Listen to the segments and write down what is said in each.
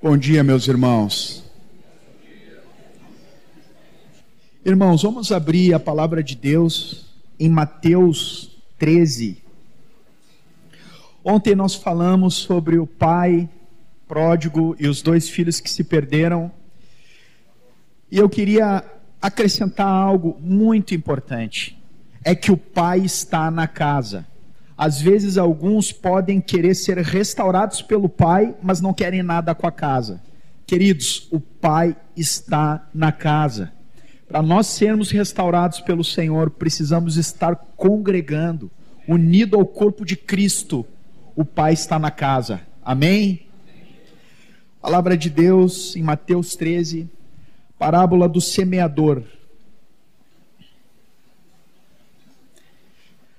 Bom dia, meus irmãos. Irmãos, vamos abrir a palavra de Deus em Mateus 13. Ontem nós falamos sobre o pai pródigo e os dois filhos que se perderam. E eu queria acrescentar algo muito importante: é que o pai está na casa. Às vezes, alguns podem querer ser restaurados pelo Pai, mas não querem nada com a casa. Queridos, o Pai está na casa. Para nós sermos restaurados pelo Senhor, precisamos estar congregando, unido ao corpo de Cristo. O Pai está na casa. Amém? Palavra de Deus em Mateus 13, parábola do semeador.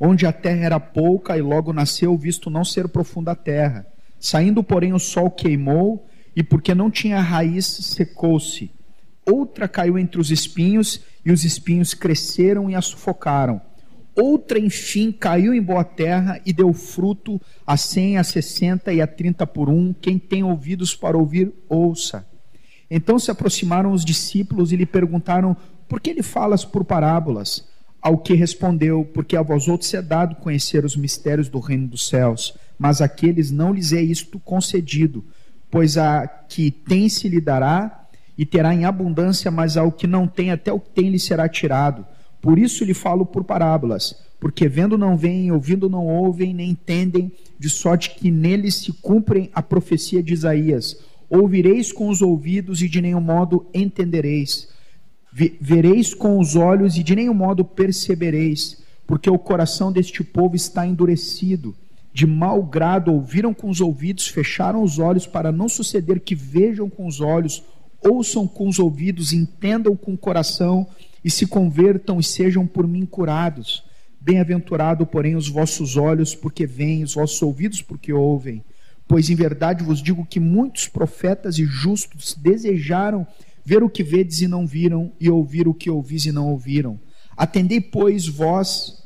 onde a terra era pouca e logo nasceu, visto não ser profunda a terra. Saindo, porém, o sol queimou, e porque não tinha raiz, secou-se. Outra caiu entre os espinhos, e os espinhos cresceram e a sufocaram. Outra, enfim, caiu em boa terra e deu fruto a cem, a sessenta e a trinta por um. Quem tem ouvidos para ouvir, ouça. Então se aproximaram os discípulos e lhe perguntaram: Por que ele falas por parábolas? Ao que respondeu: Porque a vós outros é dado conhecer os mistérios do reino dos céus, mas àqueles não lhes é isto concedido, pois a que tem se lhe dará e terá em abundância, mas ao que não tem, até o que tem lhe será tirado. Por isso lhe falo por parábolas, porque vendo não veem, ouvindo não ouvem, nem entendem, de sorte que neles se cumprem a profecia de Isaías. Ouvireis com os ouvidos e de nenhum modo entendereis vereis com os olhos e de nenhum modo percebereis, porque o coração deste povo está endurecido. De mau grado ouviram com os ouvidos, fecharam os olhos, para não suceder que vejam com os olhos, ouçam com os ouvidos, entendam com o coração e se convertam e sejam por mim curados. Bem-aventurado, porém, os vossos olhos, porque veem, os vossos ouvidos, porque ouvem. Pois em verdade vos digo que muitos profetas e justos desejaram ver o que vedes e não viram, e ouvir o que ouvis e não ouviram. Atendei, pois, vós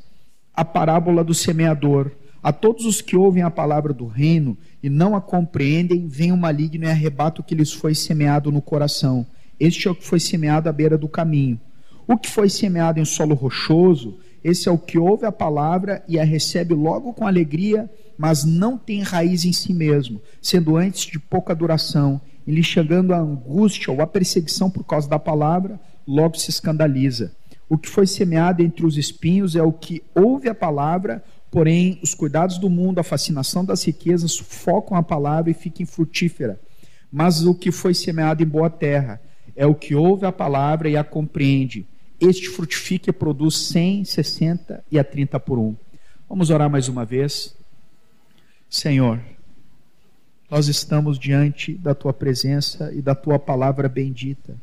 a parábola do semeador. A todos os que ouvem a palavra do reino e não a compreendem, vem o maligno e arrebata o que lhes foi semeado no coração. Este é o que foi semeado à beira do caminho. O que foi semeado em solo rochoso, esse é o que ouve a palavra e a recebe logo com alegria, mas não tem raiz em si mesmo, sendo antes de pouca duração e lhe chegando a angústia ou a perseguição por causa da palavra, logo se escandaliza. O que foi semeado entre os espinhos é o que ouve a palavra, porém os cuidados do mundo, a fascinação das riquezas sufocam a palavra e fica infrutífera. Mas o que foi semeado em boa terra é o que ouve a palavra e a compreende. Este frutifica e produz 100, 60 e a 30 por um. Vamos orar mais uma vez. Senhor, nós estamos diante da tua presença e da tua palavra bendita.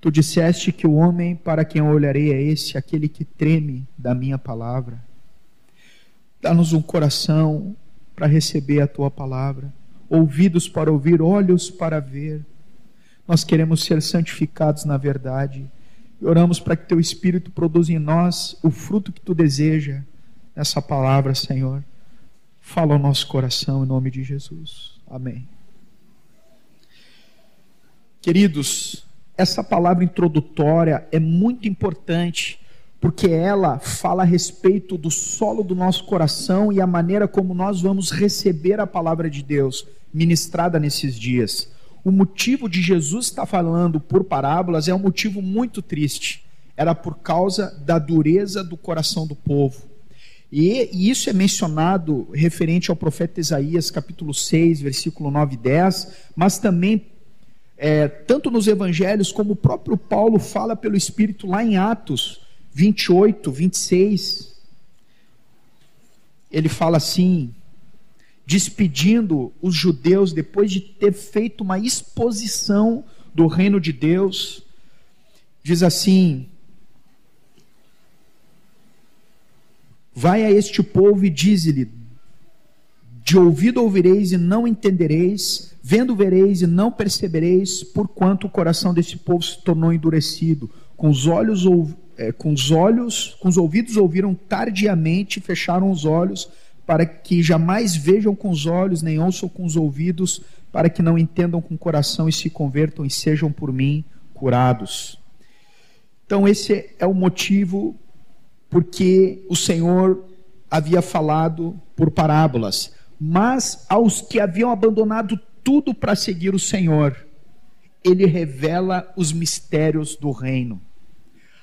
Tu disseste que o homem para quem eu olharei é esse, aquele que treme da minha palavra. Dá-nos um coração para receber a tua palavra, ouvidos para ouvir, olhos para ver. Nós queremos ser santificados na verdade. E oramos para que teu Espírito produza em nós o fruto que tu deseja nessa palavra, Senhor. Fala ao nosso coração em nome de Jesus. Amém. Queridos, essa palavra introdutória é muito importante porque ela fala a respeito do solo do nosso coração e a maneira como nós vamos receber a palavra de Deus ministrada nesses dias. O motivo de Jesus estar falando por parábolas é um motivo muito triste. Era por causa da dureza do coração do povo. E, e, isso é mencionado referente ao profeta Isaías, capítulo 6, versículo 9 e 10, mas também, é, tanto nos evangelhos, como o próprio Paulo fala pelo Espírito lá em Atos 28, 26. Ele fala assim, despedindo os judeus depois de ter feito uma exposição do reino de Deus. Diz assim: Vai a este povo e dize-lhe: De ouvido ouvireis e não entendereis, vendo vereis e não percebereis, porquanto o coração desse povo se tornou endurecido. Com os olhos, é, com os olhos, com os ouvidos ouviram tardiamente, fecharam os olhos, para que jamais vejam com os olhos, nem ouçam com os ouvidos, para que não entendam com o coração e se convertam e sejam por mim curados. Então, esse é o motivo porque o Senhor havia falado por parábolas. Mas aos que haviam abandonado tudo para seguir o Senhor, ele revela os mistérios do reino.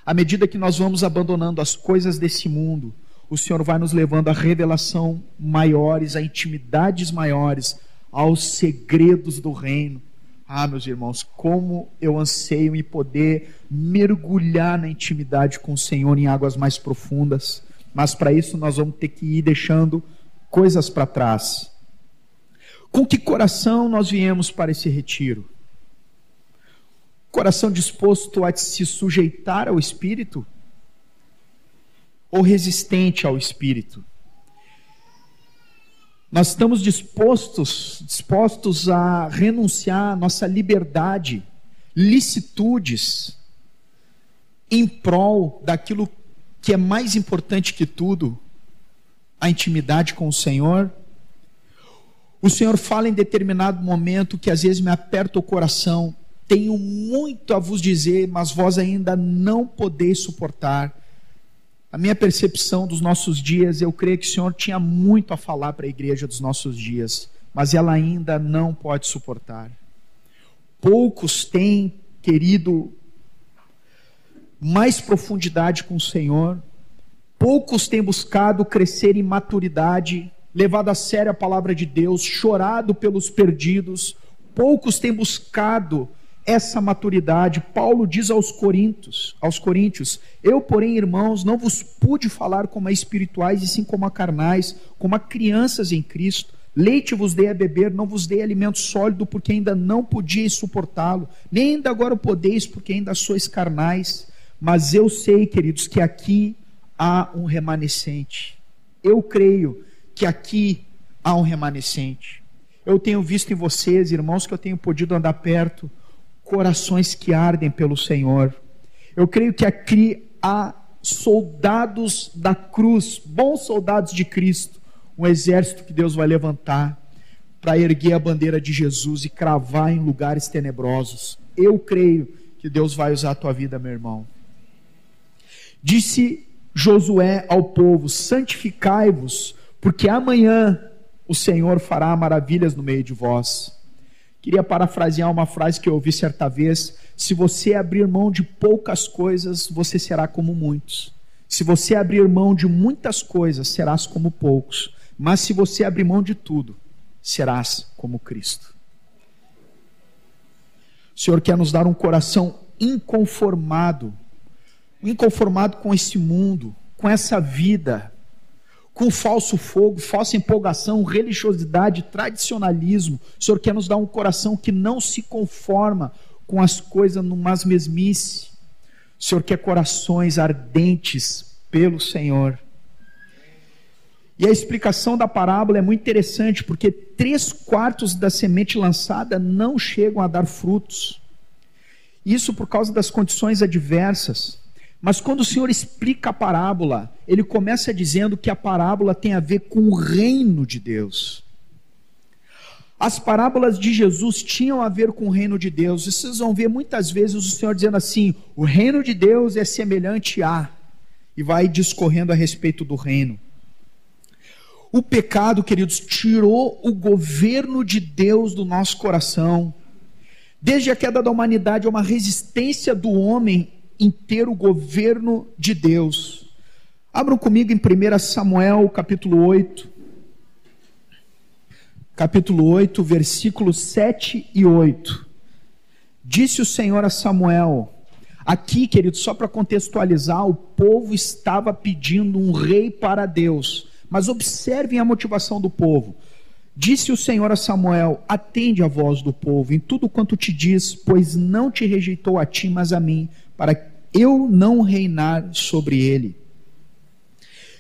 À medida que nós vamos abandonando as coisas desse mundo, o Senhor vai nos levando a revelação maiores, a intimidades maiores, aos segredos do reino. Ah, meus irmãos, como eu anseio em poder mergulhar na intimidade com o Senhor em águas mais profundas. Mas para isso nós vamos ter que ir deixando coisas para trás. Com que coração nós viemos para esse retiro? Coração disposto a se sujeitar ao Espírito? Ou resistente ao Espírito? Nós estamos dispostos, dispostos a renunciar à nossa liberdade, licitudes, em prol daquilo que é mais importante que tudo, a intimidade com o Senhor. O Senhor fala em determinado momento que às vezes me aperta o coração, tenho muito a vos dizer, mas vós ainda não podeis suportar. A minha percepção dos nossos dias, eu creio que o Senhor tinha muito a falar para a igreja dos nossos dias, mas ela ainda não pode suportar. Poucos têm querido mais profundidade com o Senhor, poucos têm buscado crescer em maturidade, levado a sério a palavra de Deus, chorado pelos perdidos, poucos têm buscado essa maturidade. Paulo diz aos Coríntios, aos Coríntios: Eu, porém, irmãos, não vos pude falar como a espirituais e sim como a carnais, como a crianças em Cristo. Leite vos dei a beber, não vos dei alimento sólido, porque ainda não podíeis suportá-lo, nem ainda agora podeis, porque ainda sois carnais. Mas eu sei, queridos, que aqui há um remanescente. Eu creio que aqui há um remanescente. Eu tenho visto em vocês, irmãos, que eu tenho podido andar perto, corações que ardem pelo Senhor. Eu creio que aqui há soldados da cruz, bons soldados de Cristo, um exército que Deus vai levantar para erguer a bandeira de Jesus e cravar em lugares tenebrosos. Eu creio que Deus vai usar a tua vida, meu irmão. Disse Josué ao povo: santificai-vos, porque amanhã o Senhor fará maravilhas no meio de vós. Queria parafrasear uma frase que eu ouvi certa vez: se você abrir mão de poucas coisas, você será como muitos. Se você abrir mão de muitas coisas, serás como poucos. Mas se você abrir mão de tudo, serás como Cristo. O Senhor quer nos dar um coração inconformado, inconformado com esse mundo, com essa vida, com falso fogo, falsa empolgação, religiosidade, tradicionalismo. O Senhor quer nos dar um coração que não se conforma com as coisas numas mesmice. O Senhor quer corações ardentes pelo Senhor. E a explicação da parábola é muito interessante, porque três quartos da semente lançada não chegam a dar frutos. Isso por causa das condições adversas. Mas quando o Senhor explica a parábola, ele começa dizendo que a parábola tem a ver com o reino de Deus. As parábolas de Jesus tinham a ver com o reino de Deus. E vocês vão ver muitas vezes o Senhor dizendo assim: o reino de Deus é semelhante a. E vai discorrendo a respeito do reino. O pecado, queridos, tirou o governo de Deus do nosso coração. Desde a queda da humanidade, há uma resistência do homem inteiro governo de Deus. Abram comigo em 1 Samuel, capítulo 8. Capítulo 8, versículos 7 e 8. Disse o Senhor a Samuel: Aqui, querido, só para contextualizar, o povo estava pedindo um rei para Deus. Mas observem a motivação do povo. Disse o Senhor a Samuel: Atende a voz do povo em tudo quanto te diz, pois não te rejeitou a ti, mas a mim, para eu não reinar sobre ele.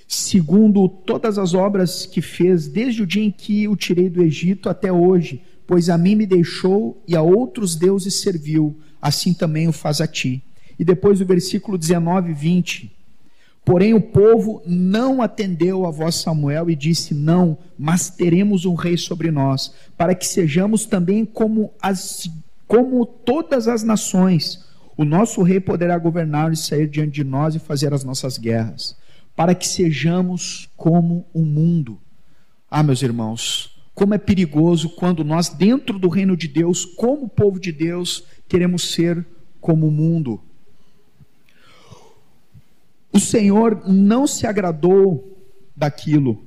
Segundo todas as obras que fez desde o dia em que o tirei do Egito até hoje, pois a mim me deixou e a outros deuses serviu, assim também o faz a ti. E depois o versículo 19 e 20. Porém, o povo não atendeu a voz Samuel e disse: Não, mas teremos um rei sobre nós, para que sejamos também como, as, como todas as nações. O nosso rei poderá governar e sair diante de nós e fazer as nossas guerras, para que sejamos como o mundo. Ah, meus irmãos, como é perigoso quando nós, dentro do reino de Deus, como povo de Deus, queremos ser como o mundo. O Senhor não se agradou daquilo,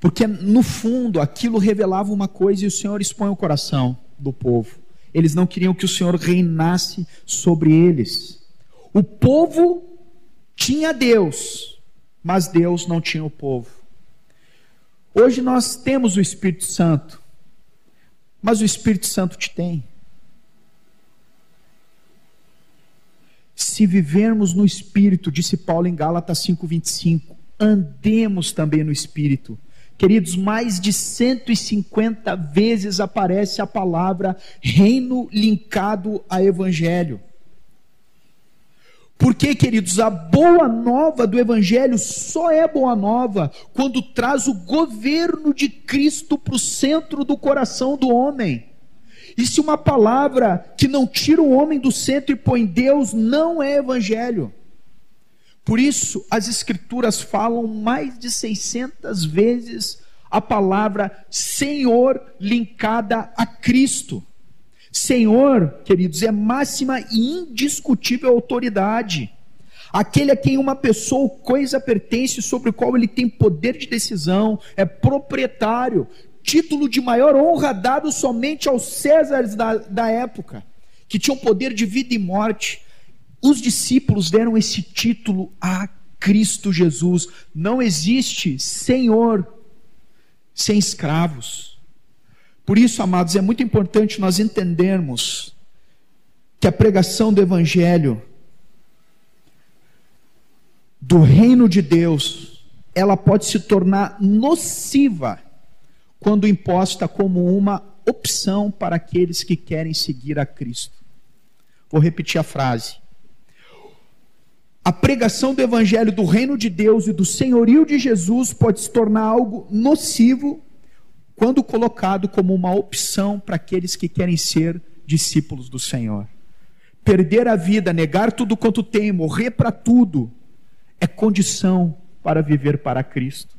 porque no fundo aquilo revelava uma coisa e o Senhor expõe o coração do povo. Eles não queriam que o Senhor reinasse sobre eles. O povo tinha Deus, mas Deus não tinha o povo. Hoje nós temos o Espírito Santo, mas o Espírito Santo te tem. Se vivermos no Espírito, disse Paulo em Gálatas 5,25, andemos também no Espírito. Queridos, mais de 150 vezes aparece a palavra reino linkado a evangelho. Porque, queridos, a boa nova do Evangelho só é boa nova quando traz o governo de Cristo para o centro do coração do homem. E se uma palavra que não tira o homem do centro e põe Deus, não é Evangelho. Por isso, as Escrituras falam mais de 600 vezes a palavra Senhor linkada a Cristo. Senhor, queridos, é máxima e indiscutível autoridade. Aquele a quem uma pessoa ou coisa pertence, sobre o qual ele tem poder de decisão, é proprietário, título de maior honra dado somente aos Césares da, da época, que tinham poder de vida e morte. Os discípulos deram esse título a Cristo Jesus. Não existe Senhor sem escravos. Por isso, amados, é muito importante nós entendermos que a pregação do Evangelho, do reino de Deus, ela pode se tornar nociva quando imposta como uma opção para aqueles que querem seguir a Cristo. Vou repetir a frase. A pregação do Evangelho do reino de Deus e do senhorio de Jesus pode se tornar algo nocivo quando colocado como uma opção para aqueles que querem ser discípulos do Senhor. Perder a vida, negar tudo quanto tem, morrer para tudo, é condição para viver para Cristo.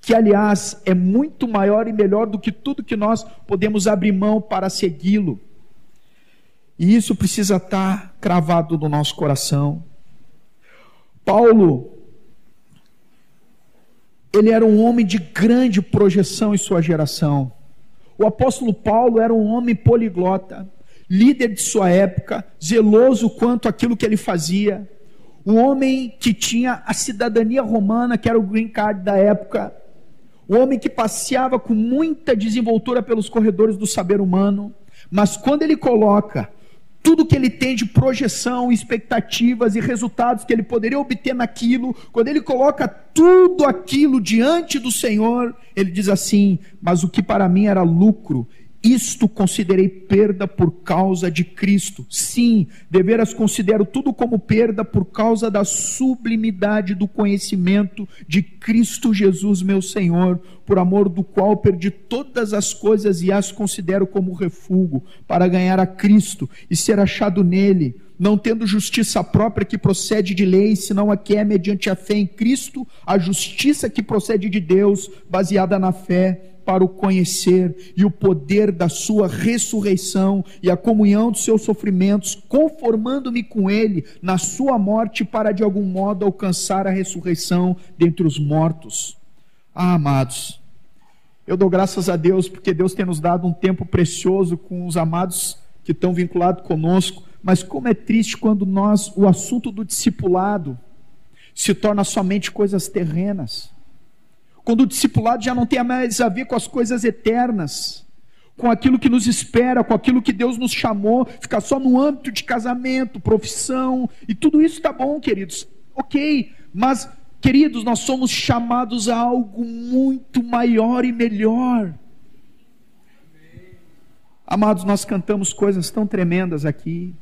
Que, aliás, é muito maior e melhor do que tudo que nós podemos abrir mão para segui-lo. E isso precisa estar cravado no nosso coração. Paulo ele era um homem de grande projeção em sua geração. O apóstolo Paulo era um homem poliglota, líder de sua época, zeloso quanto aquilo que ele fazia. Um homem que tinha a cidadania romana, que era o green card da época. Um homem que passeava com muita desenvoltura pelos corredores do saber humano. Mas quando ele coloca tudo que ele tem de projeção, expectativas e resultados que ele poderia obter naquilo, quando ele coloca tudo aquilo diante do Senhor, ele diz assim: Mas o que para mim era lucro, isto considerei perda por causa de Cristo. Sim, deveras considero tudo como perda por causa da sublimidade do conhecimento de Cristo Jesus, meu Senhor, por amor do qual perdi todas as coisas e as considero como refúgio, para ganhar a Cristo e ser achado nele, não tendo justiça própria que procede de lei, senão a que é mediante a fé em Cristo, a justiça que procede de Deus, baseada na fé para o conhecer e o poder da sua ressurreição e a comunhão dos seus sofrimentos, conformando-me com ele na sua morte para de algum modo alcançar a ressurreição dentre os mortos. Ah, amados, eu dou graças a Deus porque Deus tem nos dado um tempo precioso com os amados que estão vinculados conosco, mas como é triste quando nós, o assunto do discipulado, se torna somente coisas terrenas Quando o discipulado já não tem mais a ver com as coisas eternas, com aquilo que nos espera, com aquilo que Deus nos chamou, ficar só no âmbito de casamento, profissão, e tudo isso está bom, queridos. Ok, mas, queridos, nós somos chamados a algo muito maior e melhor. Amados, nós cantamos coisas tão tremendas aqui.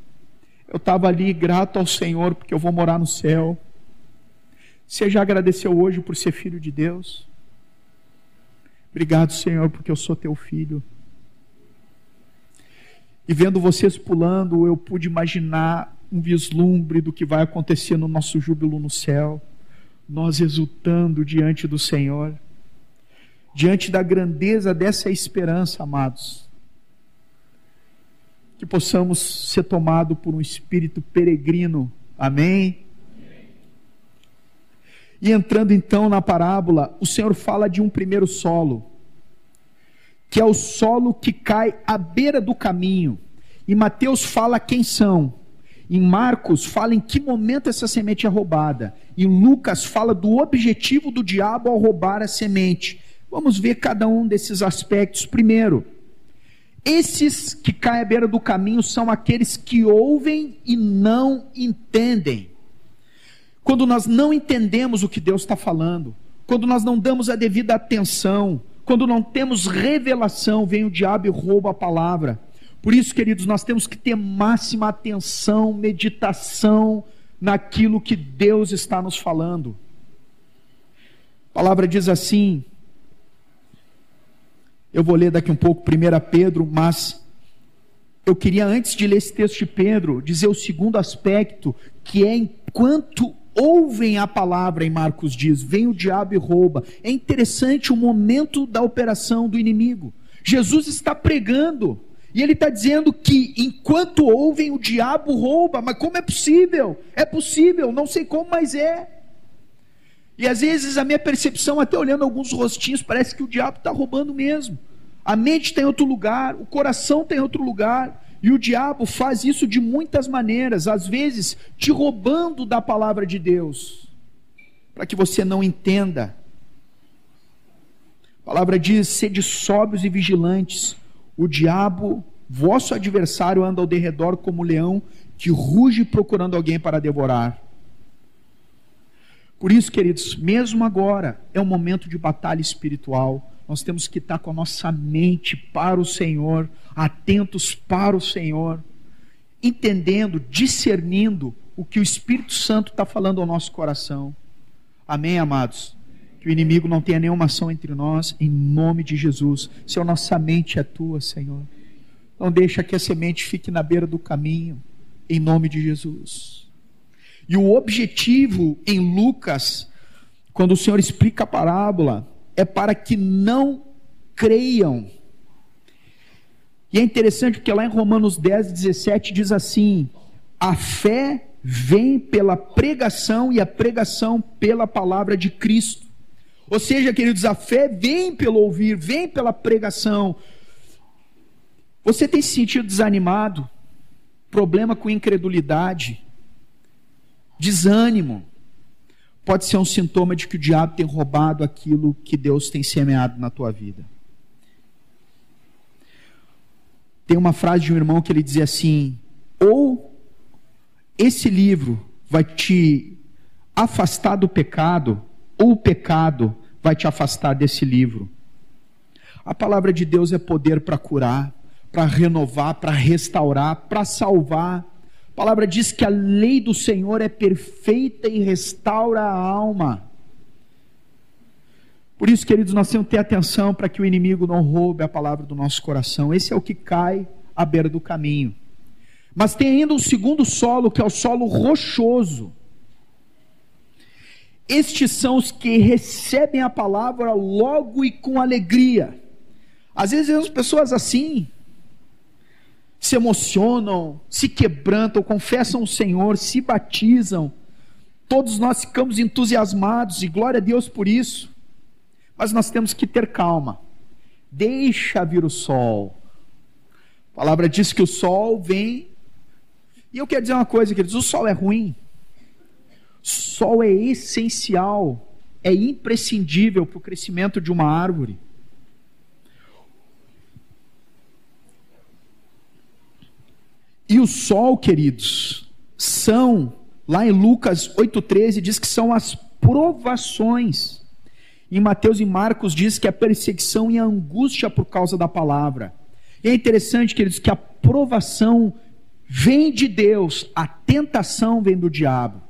Eu estava ali grato ao Senhor porque eu vou morar no céu. Você já agradeceu hoje por ser filho de Deus? Obrigado, Senhor, porque eu sou teu filho. E vendo vocês pulando, eu pude imaginar um vislumbre do que vai acontecer no nosso júbilo no céu. Nós exultando diante do Senhor, diante da grandeza dessa esperança, amados. Que possamos ser tomados por um espírito peregrino. Amém? E entrando então na parábola, o Senhor fala de um primeiro solo, que é o solo que cai à beira do caminho. E Mateus fala quem são. Em Marcos fala em que momento essa semente é roubada. Em Lucas fala do objetivo do diabo ao roubar a semente. Vamos ver cada um desses aspectos primeiro. Esses que caem à beira do caminho são aqueles que ouvem e não entendem. Quando nós não entendemos o que Deus está falando, quando nós não damos a devida atenção, quando não temos revelação, vem o diabo e rouba a palavra. Por isso, queridos, nós temos que ter máxima atenção, meditação naquilo que Deus está nos falando. A palavra diz assim, eu vou ler daqui um pouco 1 Pedro, mas eu queria, antes de ler esse texto de Pedro, dizer o segundo aspecto, que é enquanto ouvem a palavra, em Marcos diz, vem o diabo e rouba. É interessante o momento da operação do inimigo. Jesus está pregando, e ele está dizendo que enquanto ouvem, o diabo rouba. Mas como é possível? É possível, não sei como, mas é. E às vezes a minha percepção, até olhando alguns rostinhos, parece que o diabo está roubando mesmo. A mente está em outro lugar, o coração está em outro lugar. E o diabo faz isso de muitas maneiras, às vezes te roubando da palavra de Deus, para que você não entenda. A palavra diz: sede sóbrios e vigilantes. O diabo, vosso adversário, anda ao derredor como leão que ruge procurando alguém para devorar. Por isso, queridos, mesmo agora é um momento de batalha espiritual nós temos que estar com a nossa mente para o Senhor, atentos para o Senhor, entendendo, discernindo o que o Espírito Santo está falando ao nosso coração. Amém, amados? Que o inimigo não tenha nenhuma ação entre nós, em nome de Jesus. Se a nossa mente é tua, Senhor. Não deixa que a semente fique na beira do caminho, em nome de Jesus. E o objetivo em Lucas, quando o Senhor explica a parábola, é para que não creiam. E é interessante porque lá em Romanos 10, 17 diz assim: a fé vem pela pregação e a pregação pela palavra de Cristo. Ou seja, queridos, a fé vem pelo ouvir, vem pela pregação. Você tem se sentido desanimado? Problema com incredulidade? Desânimo? Pode ser um sintoma de que o diabo tem roubado aquilo que Deus tem semeado na tua vida. Tem uma frase de um irmão que ele dizia assim: ou esse livro vai te afastar do pecado, ou o pecado vai te afastar desse livro. A palavra de Deus é poder para curar, para renovar, para restaurar, para salvar a palavra diz que a lei do Senhor é perfeita e restaura a alma. Por isso, queridos, nós temos que ter atenção para que o inimigo não roube a palavra do nosso coração. Esse é o que cai à beira do caminho. Mas tem ainda um segundo solo, que é o solo rochoso. Estes são os que recebem a palavra logo e com alegria. Às vezes vemos pessoas assim, se emocionam, se quebrantam, confessam o Senhor, se batizam. Todos nós ficamos entusiasmados e glória a Deus por isso. Mas nós temos que ter calma. Deixa vir o sol. A palavra diz que o sol vem. E eu quero dizer uma coisa, queridos: o sol é ruim. O sol é essencial é imprescindível para o crescimento de uma árvore. E o sol, queridos, são, lá em Lucas 8,13, diz que são as provações. Em Mateus e Marcos diz que a perseguição e angústia por causa da palavra. E é interessante, queridos, que a provação vem de Deus, a tentação vem do diabo.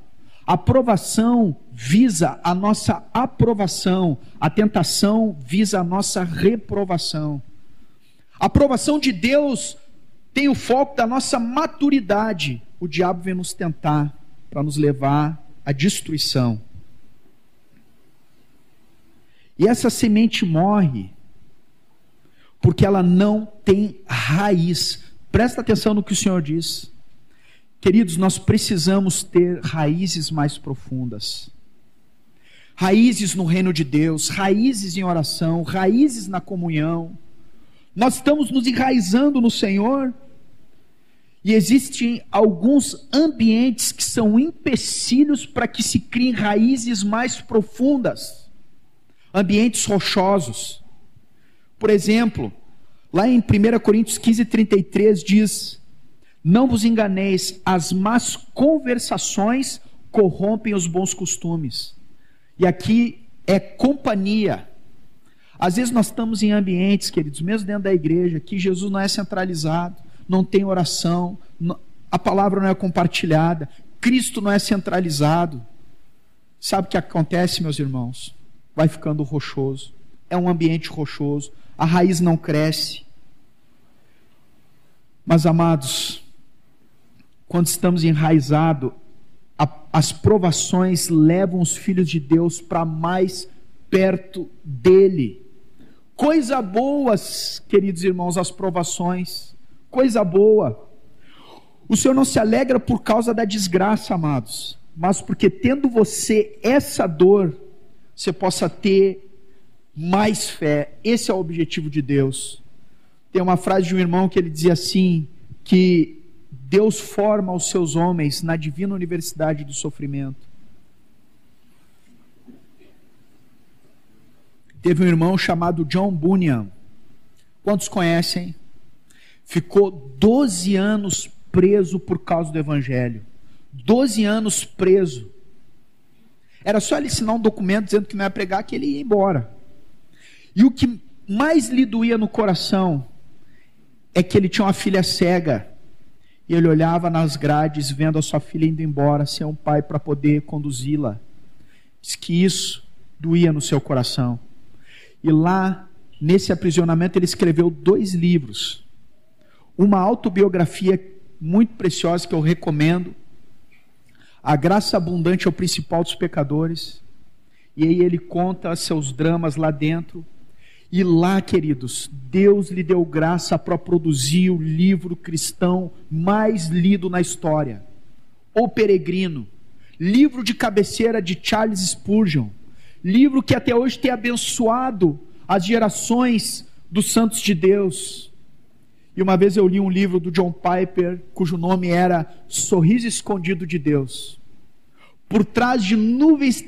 A provação visa a nossa aprovação, a tentação visa a nossa reprovação. A aprovação de Deus tem o foco da nossa maturidade. O diabo vem nos tentar para nos levar à destruição. E essa semente morre porque ela não tem raiz. Presta atenção no que o Senhor diz. Queridos, nós precisamos ter raízes mais profundas. Raízes no reino de Deus, raízes em oração, raízes na comunhão nós estamos nos enraizando no Senhor. E existem alguns ambientes que são empecilhos para que se criem raízes mais profundas. Ambientes rochosos. Por exemplo, lá em 1 Coríntios 15, 33 diz: Não vos enganeis, as más conversações corrompem os bons costumes. E aqui é companhia. Às vezes nós estamos em ambientes, queridos, mesmo dentro da igreja, que Jesus não é centralizado, não tem oração, a palavra não é compartilhada, Cristo não é centralizado. Sabe o que acontece, meus irmãos? Vai ficando rochoso. É um ambiente rochoso, a raiz não cresce. Mas, amados, quando estamos enraizados, as provações levam os filhos de Deus para mais perto dele. Coisa boa, queridos irmãos, as provações. Coisa boa. O Senhor não se alegra por causa da desgraça, amados, mas porque tendo você essa dor, você possa ter mais fé. Esse é o objetivo de Deus. Tem uma frase de um irmão que ele dizia assim: que Deus forma os seus homens na divina universidade do sofrimento. Teve um irmão chamado John Bunyan. Quantos conhecem? Ficou 12 anos preso por causa do evangelho. 12 anos preso. Era só ele assinar um documento dizendo que não ia pregar que ele ia embora. E o que mais lhe doía no coração é que ele tinha uma filha cega. E ele olhava nas grades, vendo a sua filha indo embora, sem um pai para poder conduzi-la. Diz que isso doía no seu coração. E lá, nesse aprisionamento, ele escreveu dois livros. Uma autobiografia muito preciosa que eu recomendo. A graça abundante é o principal dos pecadores. E aí ele conta seus dramas lá dentro. E lá, queridos, Deus lhe deu graça para produzir o livro cristão mais lido na história. O Peregrino, livro de cabeceira de Charles Spurgeon livro que até hoje tem abençoado as gerações dos santos de Deus. E uma vez eu li um livro do John Piper, cujo nome era Sorriso Escondido de Deus. Por trás de nuvens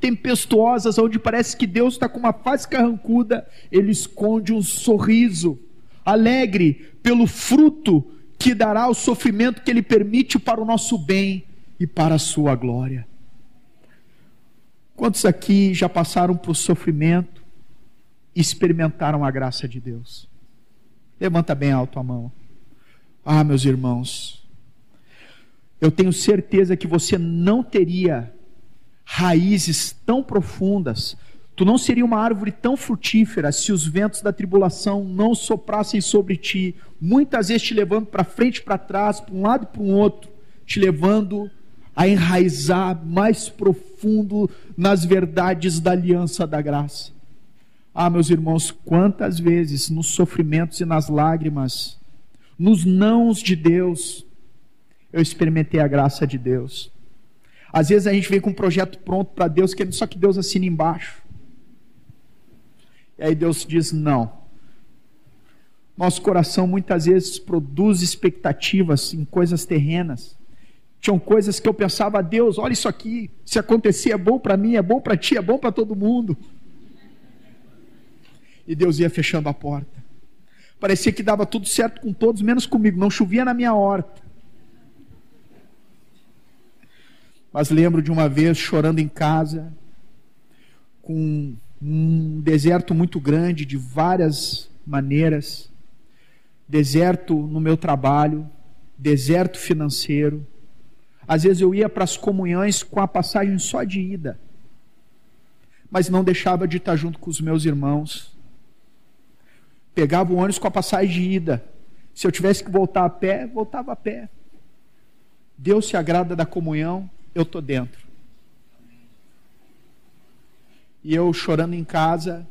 tempestuosas, onde parece que Deus está com uma face carrancuda, ele esconde um sorriso alegre pelo fruto que dará o sofrimento que ele permite para o nosso bem e para a sua glória. Quantos aqui já passaram por sofrimento e experimentaram a graça de Deus? Levanta bem alto a mão. Ah, meus irmãos, eu tenho certeza que você não teria raízes tão profundas, tu não seria uma árvore tão frutífera se os ventos da tribulação não soprassem sobre ti, muitas vezes te levando para frente para trás, para um lado e para um outro, te levando a enraizar mais profundo nas verdades da aliança da graça. Ah, meus irmãos, quantas vezes nos sofrimentos e nas lágrimas, nos nãos de Deus, eu experimentei a graça de Deus. Às vezes a gente vem com um projeto pronto para Deus, querendo só que Deus assine embaixo. E aí Deus diz: não. Nosso coração muitas vezes produz expectativas em coisas terrenas Tinham coisas que eu pensava, Deus, olha isso aqui, se acontecer é bom para mim, é bom para ti, é bom para todo mundo. E Deus ia fechando a porta. Parecia que dava tudo certo com todos, menos comigo, não chovia na minha horta. Mas lembro de uma vez chorando em casa, com um deserto muito grande, de várias maneiras, deserto no meu trabalho, deserto financeiro. Às vezes eu ia para as comunhões com a passagem só de ida, mas não deixava de estar junto com os meus irmãos. Pegava o ônibus com a passagem de ida. Se eu tivesse que voltar a pé, voltava a pé. Deus se agrada da comunhão, eu estou dentro. E eu chorando em casa,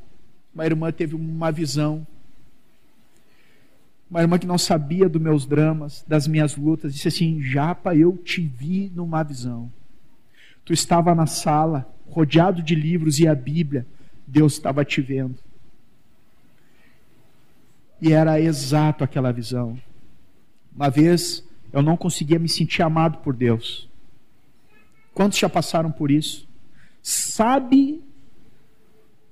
uma irmã teve uma visão. Uma irmã que não sabia dos meus dramas, das minhas lutas, disse assim: Japa, eu te vi numa visão. Tu estava na sala, rodeado de livros e a Bíblia, Deus estava te vendo. E era exato aquela visão. Uma vez eu não conseguia me sentir amado por Deus. Quantos já passaram por isso? Sabe,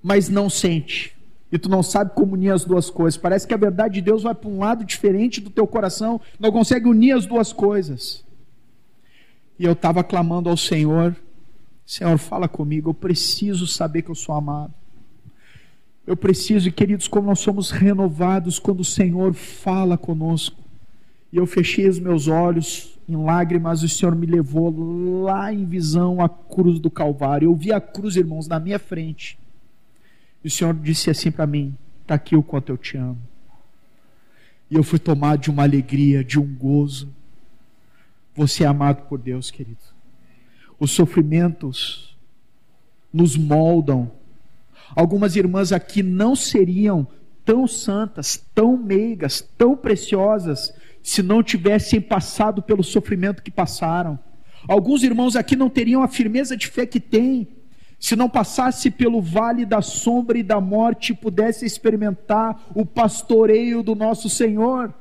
mas não sente. E tu não sabe como unir as duas coisas. Parece que a verdade de Deus vai para um lado diferente do teu coração, não consegue unir as duas coisas. E eu estava clamando ao Senhor: Senhor, fala comigo, eu preciso saber que eu sou amado. Eu preciso, e queridos, como nós somos renovados quando o Senhor fala conosco. E eu fechei os meus olhos em lágrimas, o Senhor me levou lá em visão à cruz do Calvário. Eu vi a cruz, irmãos, na minha frente. E o Senhor disse assim para mim: está aqui o quanto eu te amo. E eu fui tomado de uma alegria, de um gozo. Você é amado por Deus, querido. Os sofrimentos nos moldam. Algumas irmãs aqui não seriam tão santas, tão meigas, tão preciosas, se não tivessem passado pelo sofrimento que passaram. Alguns irmãos aqui não teriam a firmeza de fé que têm, se não passasse pelo vale da sombra e da morte, pudesse experimentar o pastoreio do nosso Senhor.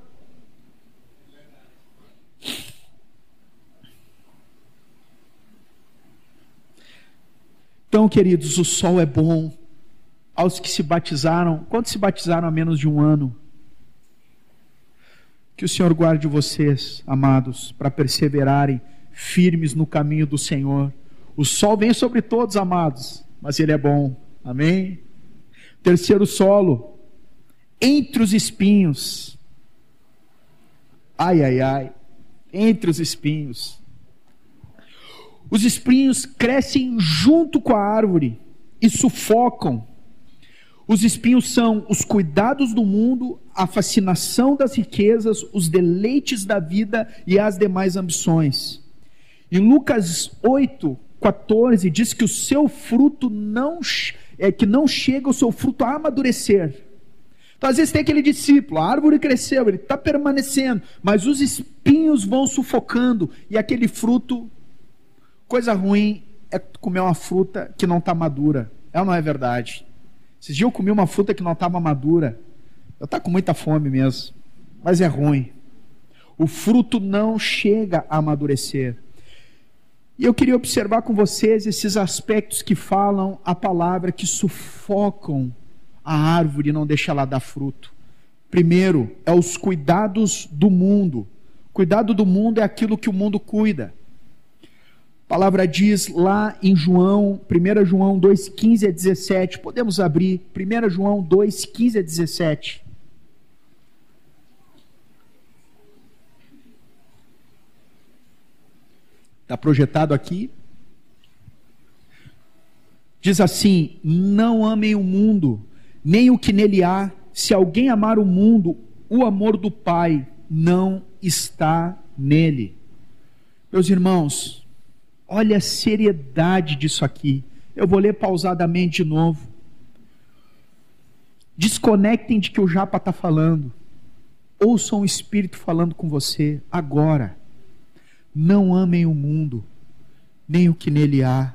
Então, queridos, o sol é bom aos que se batizaram. Quantos se batizaram há menos de um ano? Que o Senhor guarde vocês, amados, para perseverarem firmes no caminho do Senhor o sol vem sobre todos, amados, mas ele é bom. Amém? Terceiro solo, entre os espinhos. Ai, ai, ai, entre os espinhos. Os espinhos crescem junto com a árvore e sufocam. Os espinhos são os cuidados do mundo, a fascinação das riquezas, os deleites da vida e as demais ambições. Em Lucas 8, 14 diz que o seu fruto não é que não chega o seu fruto a amadurecer. Então, às vezes tem aquele discípulo, a árvore cresceu, ele está permanecendo, mas os espinhos vão sufocando, e aquele fruto, coisa ruim é comer uma fruta que não está madura. É ou não é verdade? Esses dias eu comi uma fruta que não estava madura. Eu estava com muita fome mesmo, mas é ruim. O fruto não chega a amadurecer. E eu queria observar com vocês esses aspectos que falam a palavra, que sufocam a árvore e não deixa ela dar fruto. Primeiro, é os cuidados do mundo. Cuidado do mundo é aquilo que o mundo cuida. A palavra diz lá em João, 1 João 2, 15 a 17. Podemos abrir 1 João 2, 15 a 17. Está projetado aqui. Diz assim: Não amem o mundo, nem o que nele há. Se alguém amar o mundo, o amor do Pai não está nele. Meus irmãos, olha a seriedade disso aqui. Eu vou ler pausadamente de novo. Desconectem de que o Japa está falando. Ouçam o Espírito falando com você agora. Não amem o mundo, nem o que nele há.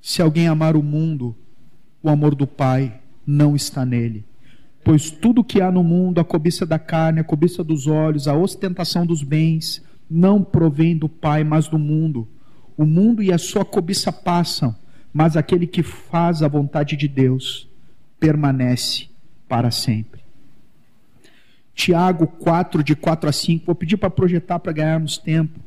Se alguém amar o mundo, o amor do Pai não está nele. Pois tudo que há no mundo, a cobiça da carne, a cobiça dos olhos, a ostentação dos bens, não provém do Pai, mas do mundo. O mundo e a sua cobiça passam, mas aquele que faz a vontade de Deus permanece para sempre. Tiago 4, de 4 a 5. Vou pedir para projetar para ganharmos tempo.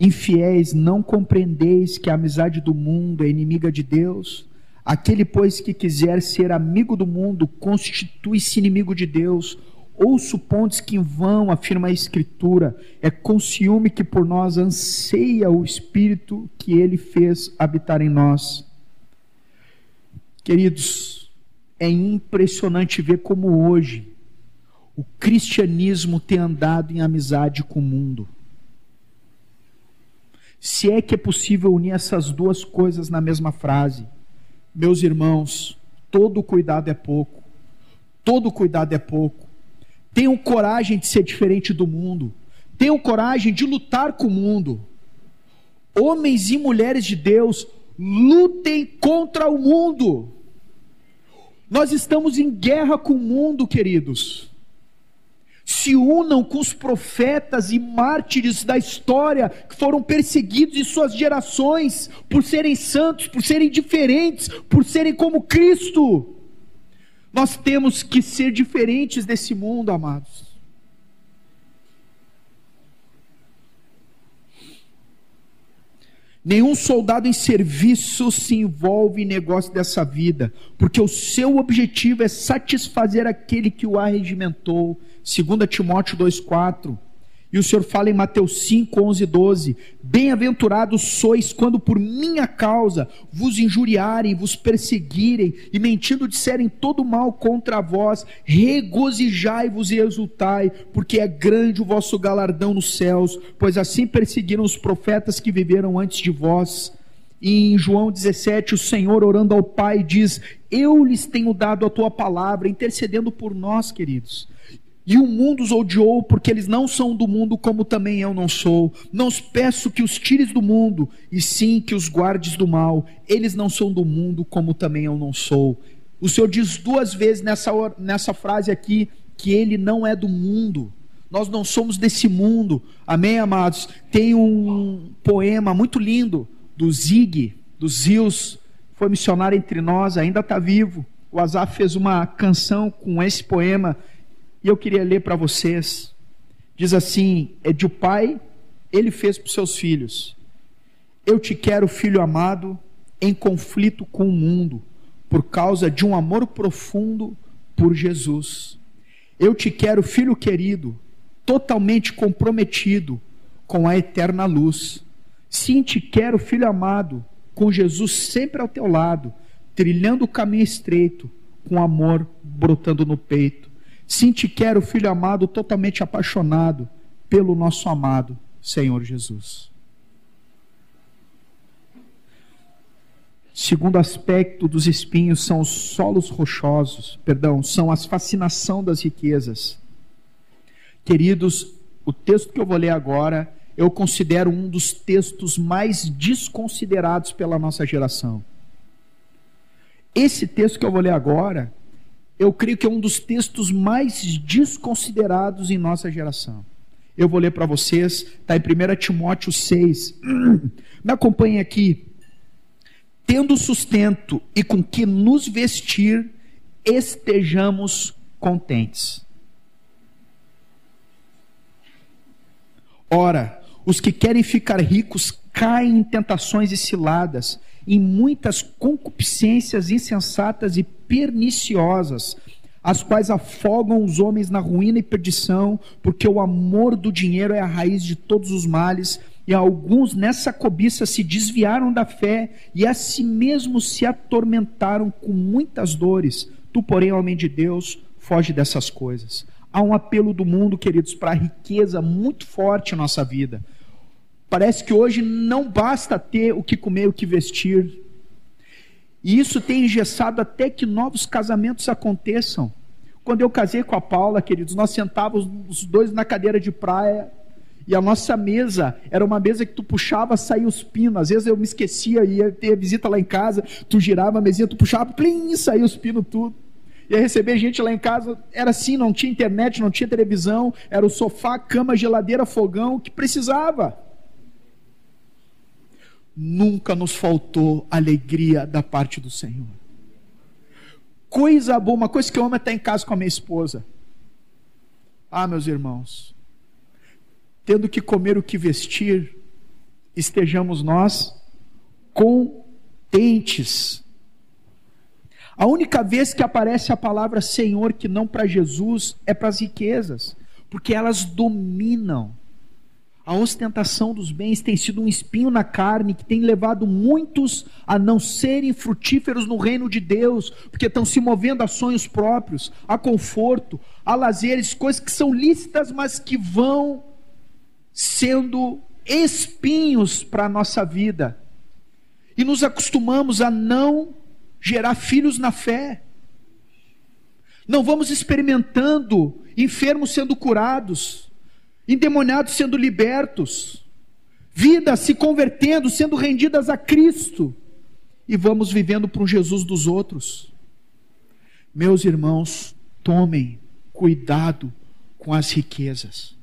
Infiéis, não compreendeis que a amizade do mundo é inimiga de Deus? Aquele, pois, que quiser ser amigo do mundo, constitui-se inimigo de Deus. Ou supondes que em vão, afirma a Escritura, é com ciúme que por nós anseia o Espírito que ele fez habitar em nós. Queridos, é impressionante ver como hoje o cristianismo tem andado em amizade com o mundo. Se é que é possível unir essas duas coisas na mesma frase. Meus irmãos, todo cuidado é pouco. Todo cuidado é pouco. Tenham coragem de ser diferente do mundo. Tenham coragem de lutar com o mundo. Homens e mulheres de Deus, lutem contra o mundo. Nós estamos em guerra com o mundo, queridos. Se unam com os profetas e mártires da história que foram perseguidos em suas gerações por serem santos, por serem diferentes, por serem como Cristo. Nós temos que ser diferentes desse mundo, amados. Nenhum soldado em serviço se envolve em negócio dessa vida, porque o seu objetivo é satisfazer aquele que o arregimentou. 2 Timóteo 2,4. E o Senhor fala em Mateus 5, 11 e 12: Bem-aventurados sois quando por minha causa vos injuriarem, vos perseguirem e mentindo disserem todo mal contra vós, regozijai-vos e exultai, porque é grande o vosso galardão nos céus, pois assim perseguiram os profetas que viveram antes de vós. E em João 17, o Senhor orando ao Pai diz: Eu lhes tenho dado a tua palavra, intercedendo por nós, queridos. E o mundo os odiou, porque eles não são do mundo, como também eu não sou. Não os peço que os tires do mundo, e sim que os guardes do mal. Eles não são do mundo, como também eu não sou. O Senhor diz duas vezes nessa, nessa frase aqui que ele não é do mundo. Nós não somos desse mundo. Amém, amados? Tem um poema muito lindo do Zig, do Zios, foi missionário entre nós, ainda está vivo. O Azaf fez uma canção com esse poema e eu queria ler para vocês. Diz assim: é de o pai, ele fez para os seus filhos. Eu te quero, filho amado, em conflito com o mundo, por causa de um amor profundo por Jesus. Eu te quero, filho querido, totalmente comprometido com a eterna luz. Sim, te quero, filho amado, com Jesus sempre ao teu lado, trilhando o caminho estreito, com amor brotando no peito. Sim, te quero, filho amado, totalmente apaixonado pelo nosso amado Senhor Jesus. Segundo aspecto dos espinhos são os solos rochosos, perdão, são as fascinação das riquezas. Queridos, o texto que eu vou ler agora, eu considero um dos textos mais desconsiderados pela nossa geração. Esse texto que eu vou ler agora, eu creio que é um dos textos mais desconsiderados em nossa geração. Eu vou ler para vocês, está em 1 Timóteo 6. Me acompanhe aqui. Tendo sustento e com que nos vestir, estejamos contentes. Ora, os que querem ficar ricos caem em tentações e ciladas, em muitas concupiscências insensatas e perniciosas, as quais afogam os homens na ruína e perdição, porque o amor do dinheiro é a raiz de todos os males, e alguns nessa cobiça se desviaram da fé e a si mesmos se atormentaram com muitas dores. Tu, porém, homem de Deus, foge dessas coisas. Há um apelo do mundo, queridos, para a riqueza muito forte em nossa vida. Parece que hoje não basta ter o que comer, o que vestir, e isso tem engessado até que novos casamentos aconteçam. Quando eu casei com a Paula, queridos, nós sentávamos os dois na cadeira de praia e a nossa mesa era uma mesa que tu puxava, saía os pinos. Às vezes eu me esquecia, ia ter visita lá em casa, tu girava a mesinha, tu puxava, plim, saía os pinos tudo. Ia receber gente lá em casa, era assim, não tinha internet, não tinha televisão, era o sofá, cama, geladeira, fogão, que precisava. Nunca nos faltou alegria da parte do Senhor. Coisa boa, uma coisa que eu amo é estar em casa com a minha esposa. Ah, meus irmãos, tendo que comer o que vestir, estejamos nós contentes. A única vez que aparece a palavra Senhor que não para Jesus é para as riquezas, porque elas dominam. A ostentação dos bens tem sido um espinho na carne que tem levado muitos a não serem frutíferos no reino de Deus, porque estão se movendo a sonhos próprios, a conforto, a lazeres, coisas que são lícitas, mas que vão sendo espinhos para a nossa vida. E nos acostumamos a não gerar filhos na fé. Não vamos experimentando enfermos sendo curados, endemoniados sendo libertos, vidas se convertendo, sendo rendidas a Cristo, e vamos vivendo para um Jesus dos outros. Meus irmãos, tomem cuidado com as riquezas.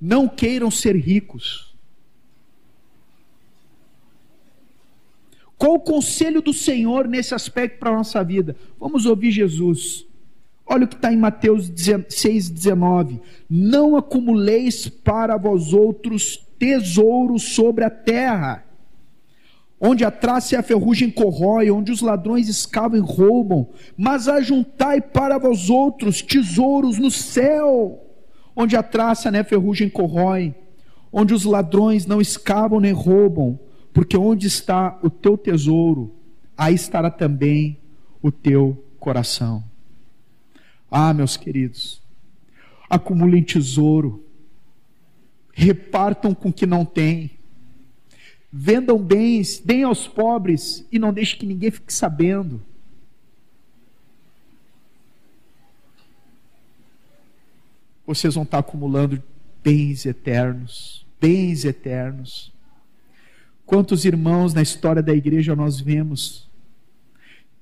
Não queiram ser ricos. Qual o conselho do Senhor nesse aspecto para a nossa vida? Vamos ouvir Jesus. Olha o que está em Mateus 6,19: Não acumuleis para vós outros tesouros sobre a terra, onde a traça e a ferrugem corrói, onde os ladrões escavam e roubam, mas ajuntai para vós outros tesouros no céu, onde a traça e a ferrugem corrói, onde os ladrões não escavam nem roubam, porque onde está o teu tesouro, aí estará também o teu coração. Ah, meus queridos, acumulem tesouro, repartam com o que não tem, vendam bens, deem aos pobres e não deixe que ninguém fique sabendo. Vocês vão estar acumulando bens eternos, bens eternos. Quantos irmãos na história da igreja nós vemos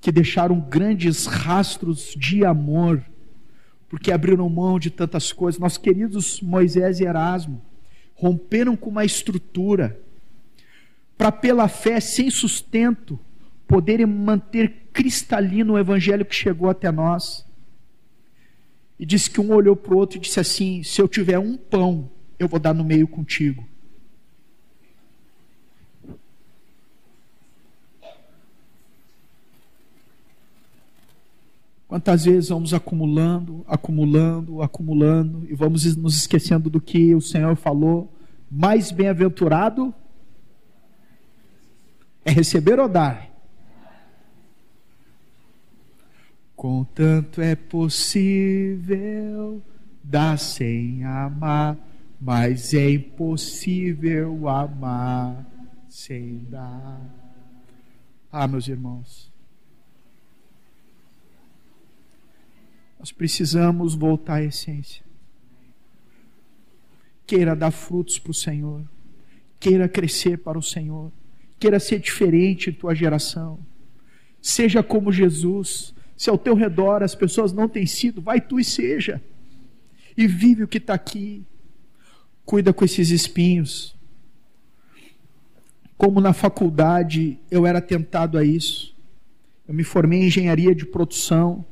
que deixaram grandes rastros de amor porque abriram mão de tantas coisas. Nossos queridos Moisés e Erasmo romperam com uma estrutura para, pela fé, sem sustento, poderem manter cristalino o evangelho que chegou até nós. E disse que um olhou para o outro e disse assim: Se eu tiver um pão, eu vou dar no meio contigo. Quantas vezes vamos acumulando, acumulando, acumulando e vamos nos esquecendo do que o Senhor falou? Mais bem-aventurado é receber ou dar? Contanto é possível dar sem amar, mas é impossível amar sem dar. Ah, meus irmãos. Nós precisamos voltar à essência. Queira dar frutos para o Senhor. Queira crescer para o Senhor. Queira ser diferente em tua geração. Seja como Jesus. Se ao teu redor as pessoas não têm sido, vai tu e seja. E vive o que está aqui. Cuida com esses espinhos. Como na faculdade eu era tentado a isso. Eu me formei em engenharia de produção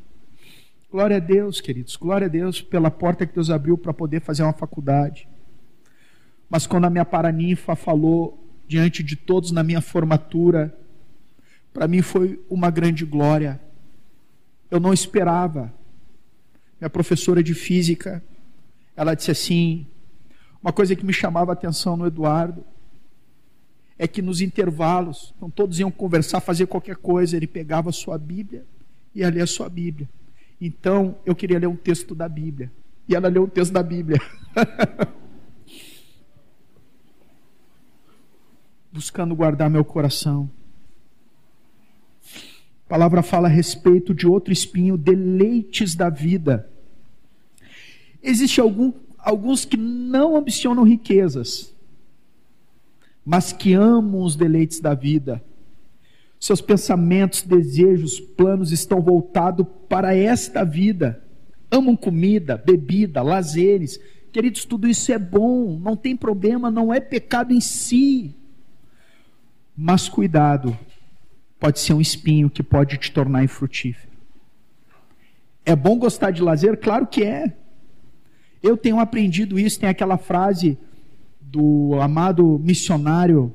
Glória a Deus, queridos, glória a Deus pela porta que Deus abriu para poder fazer uma faculdade. Mas quando a minha paraninfa falou diante de todos na minha formatura, para mim foi uma grande glória. Eu não esperava. Minha professora de física, ela disse assim: uma coisa que me chamava a atenção no Eduardo é que nos intervalos, então todos iam conversar, fazer qualquer coisa, ele pegava a sua Bíblia e ia ler a sua Bíblia. Então, eu queria ler um texto da Bíblia. E ela leu um texto da Bíblia. Buscando guardar meu coração. A palavra fala a respeito de outro espinho, deleites da vida. Existem algum, alguns que não ambicionam riquezas, mas que amam os deleites da vida. Seus pensamentos, desejos, planos estão voltados para esta vida. Amam comida, bebida, lazeres. Queridos, tudo isso é bom, não tem problema, não é pecado em si. Mas cuidado, pode ser um espinho que pode te tornar infrutífero. É bom gostar de lazer? Claro que é. Eu tenho aprendido isso, tem aquela frase do amado missionário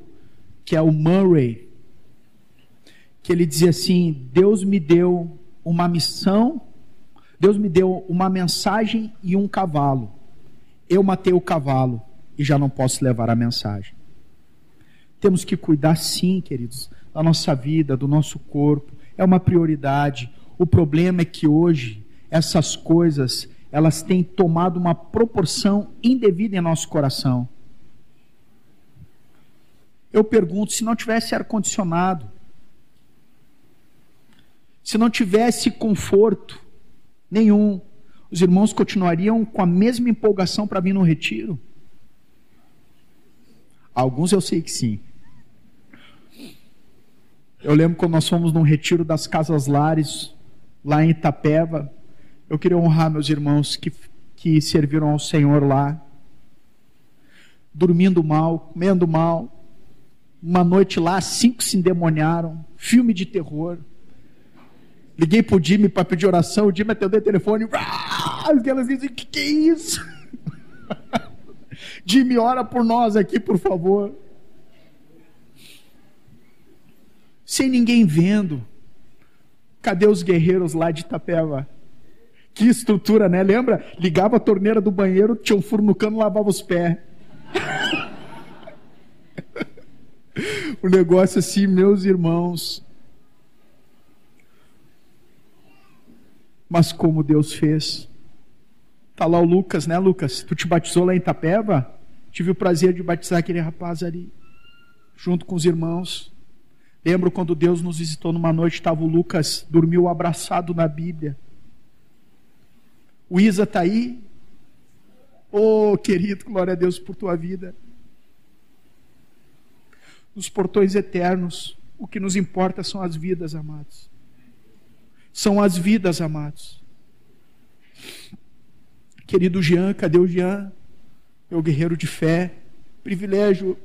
que é o Murray, que ele dizia assim: Deus me deu uma missão, Deus me deu uma mensagem e um cavalo. Eu matei o cavalo e já não posso levar a mensagem. Temos que cuidar, sim, queridos, da nossa vida, do nosso corpo. É uma prioridade. O problema é que hoje essas coisas elas têm tomado uma proporção indevida em nosso coração. Eu pergunto: se não tivesse ar-condicionado, se não tivesse conforto nenhum, os irmãos continuariam com a mesma empolgação para vir no retiro? Alguns eu sei que sim. Eu lembro quando nós fomos num retiro das Casas Lares, lá em Itapeva. Eu queria honrar meus irmãos que, que serviram ao Senhor lá, dormindo mal, comendo mal. Uma noite lá, cinco se endemoniaram, filme de terror. Liguei pro Jimmy para pedir oração, o Jimmy atendeu o telefone, ah, elas dizem, que que é isso? Jimmy, ora por nós aqui, por favor. Sem ninguém vendo. Cadê os guerreiros lá de Itapeva? Que estrutura, né? Lembra? Ligava a torneira do banheiro, tinha um furo no cano, lavava os pés. o negócio assim, meus irmãos, Mas como Deus fez. Está lá o Lucas, né, Lucas? Tu te batizou lá em Itapeva? Tive o prazer de batizar aquele rapaz ali, junto com os irmãos. Lembro quando Deus nos visitou numa noite, estava o Lucas, dormiu abraçado na Bíblia. O Isa está aí. Oh, querido, glória a Deus por tua vida. Nos portões eternos, o que nos importa são as vidas, amados são as vidas, amados. Querido Jean, cadê o Jean? Meu guerreiro de fé. Privilégio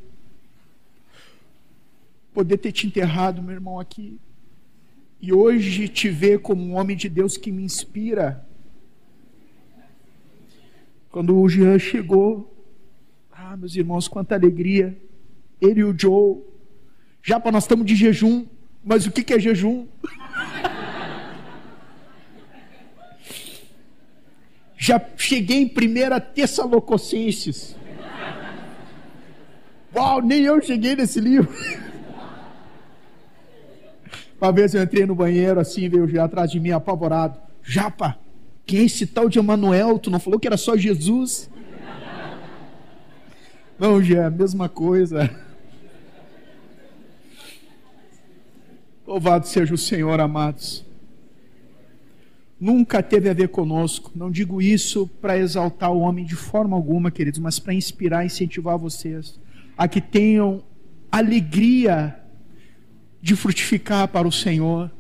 poder ter te enterrado, meu irmão, aqui. E hoje te ver como um homem de Deus que me inspira. Quando o Jean chegou, ah, meus irmãos, quanta alegria. Ele e o Joe. Já para nós estamos de jejum, mas o que, que é jejum? Já cheguei em primeira Tessalonicenses. Uau, nem eu cheguei nesse livro. Uma vez eu entrei no banheiro assim, veio já atrás de mim apavorado. Japa, quem é esse tal de Emanuel? Tu não falou que era só Jesus? Não, já, a mesma coisa. Louvado seja o Senhor, amados nunca teve a ver conosco. Não digo isso para exaltar o homem de forma alguma, queridos, mas para inspirar e incentivar vocês a que tenham alegria de frutificar para o Senhor,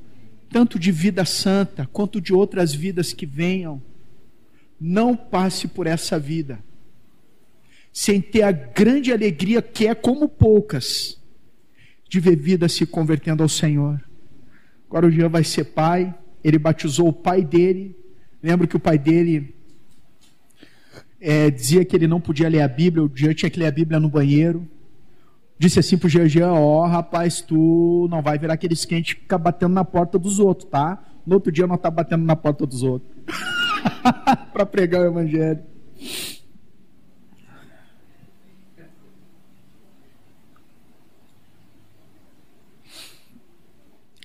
tanto de vida santa quanto de outras vidas que venham. Não passe por essa vida sem ter a grande alegria que é como poucas de ver vida se convertendo ao Senhor. Agora o Jean vai ser pai, ele batizou o pai dele. Lembro que o pai dele é, dizia que ele não podia ler a Bíblia, o Jean tinha que ler a Bíblia no banheiro. Disse assim pro Jean, Jean, ó, rapaz, tu não vai virar aqueles quentes que fica batendo na porta dos outros, tá? No outro dia não tá batendo na porta dos outros. para pregar o evangelho.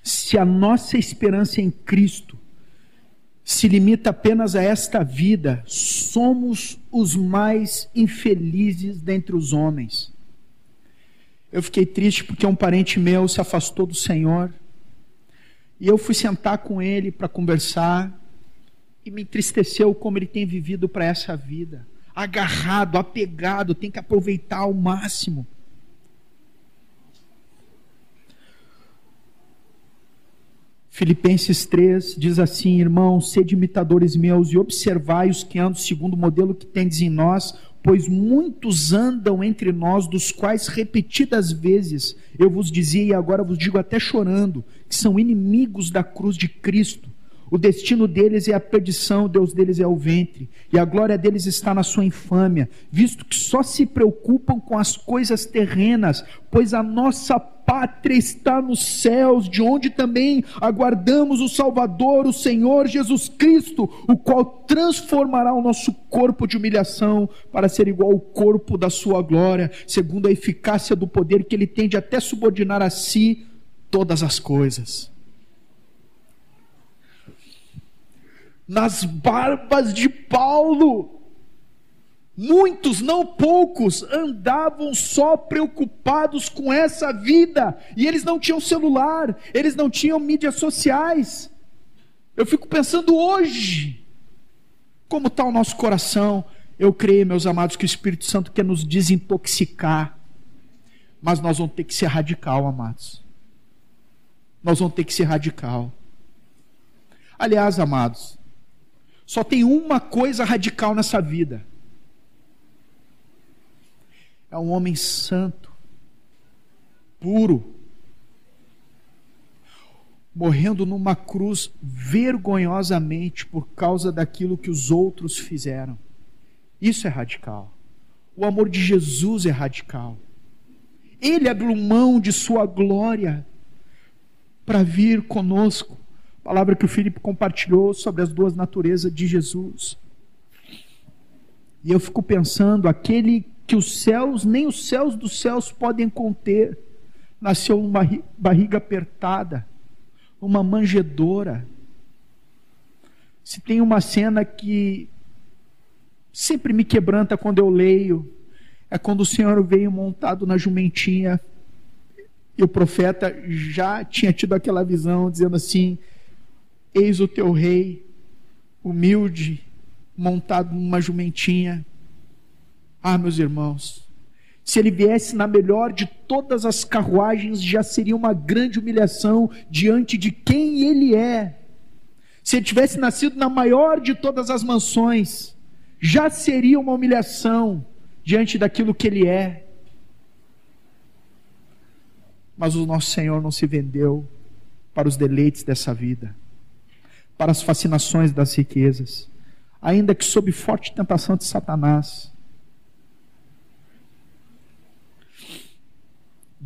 Se a nossa esperança em Cristo se limita apenas a esta vida, somos os mais infelizes dentre os homens. Eu fiquei triste porque um parente meu se afastou do Senhor. E eu fui sentar com ele para conversar. E me entristeceu como ele tem vivido para essa vida. Agarrado, apegado, tem que aproveitar ao máximo. Filipenses 3 diz assim: Irmãos, sede imitadores meus e observai os que andam segundo o modelo que tendes em nós, pois muitos andam entre nós, dos quais repetidas vezes eu vos dizia e agora vos digo até chorando, que são inimigos da cruz de Cristo. O destino deles é a perdição, Deus deles é o ventre, e a glória deles está na sua infâmia, visto que só se preocupam com as coisas terrenas, pois a nossa pátria está nos céus, de onde também aguardamos o Salvador, o Senhor Jesus Cristo, o qual transformará o nosso corpo de humilhação para ser igual ao corpo da sua glória, segundo a eficácia do poder que ele tem de até subordinar a si todas as coisas. Nas barbas de Paulo, Muitos, não poucos, andavam só preocupados com essa vida, e eles não tinham celular, eles não tinham mídias sociais. Eu fico pensando hoje, como está o nosso coração? Eu creio, meus amados, que o Espírito Santo quer nos desintoxicar, mas nós vamos ter que ser radical, amados. Nós vamos ter que ser radical. Aliás, amados, só tem uma coisa radical nessa vida é um homem santo, puro, morrendo numa cruz vergonhosamente por causa daquilo que os outros fizeram. Isso é radical. O amor de Jesus é radical. Ele abriu mão de sua glória para vir conosco. Palavra que o Filipe compartilhou sobre as duas naturezas de Jesus. E eu fico pensando, aquele que os céus, nem os céus dos céus podem conter. Nasceu uma barriga apertada, uma manjedora. Se tem uma cena que sempre me quebranta quando eu leio, é quando o Senhor veio montado na jumentinha e o profeta já tinha tido aquela visão, dizendo assim: Eis o teu rei, humilde, montado numa jumentinha. Ah, meus irmãos, se ele viesse na melhor de todas as carruagens, já seria uma grande humilhação diante de quem ele é. Se ele tivesse nascido na maior de todas as mansões, já seria uma humilhação diante daquilo que ele é. Mas o nosso Senhor não se vendeu para os deleites dessa vida, para as fascinações das riquezas, ainda que sob forte tentação de Satanás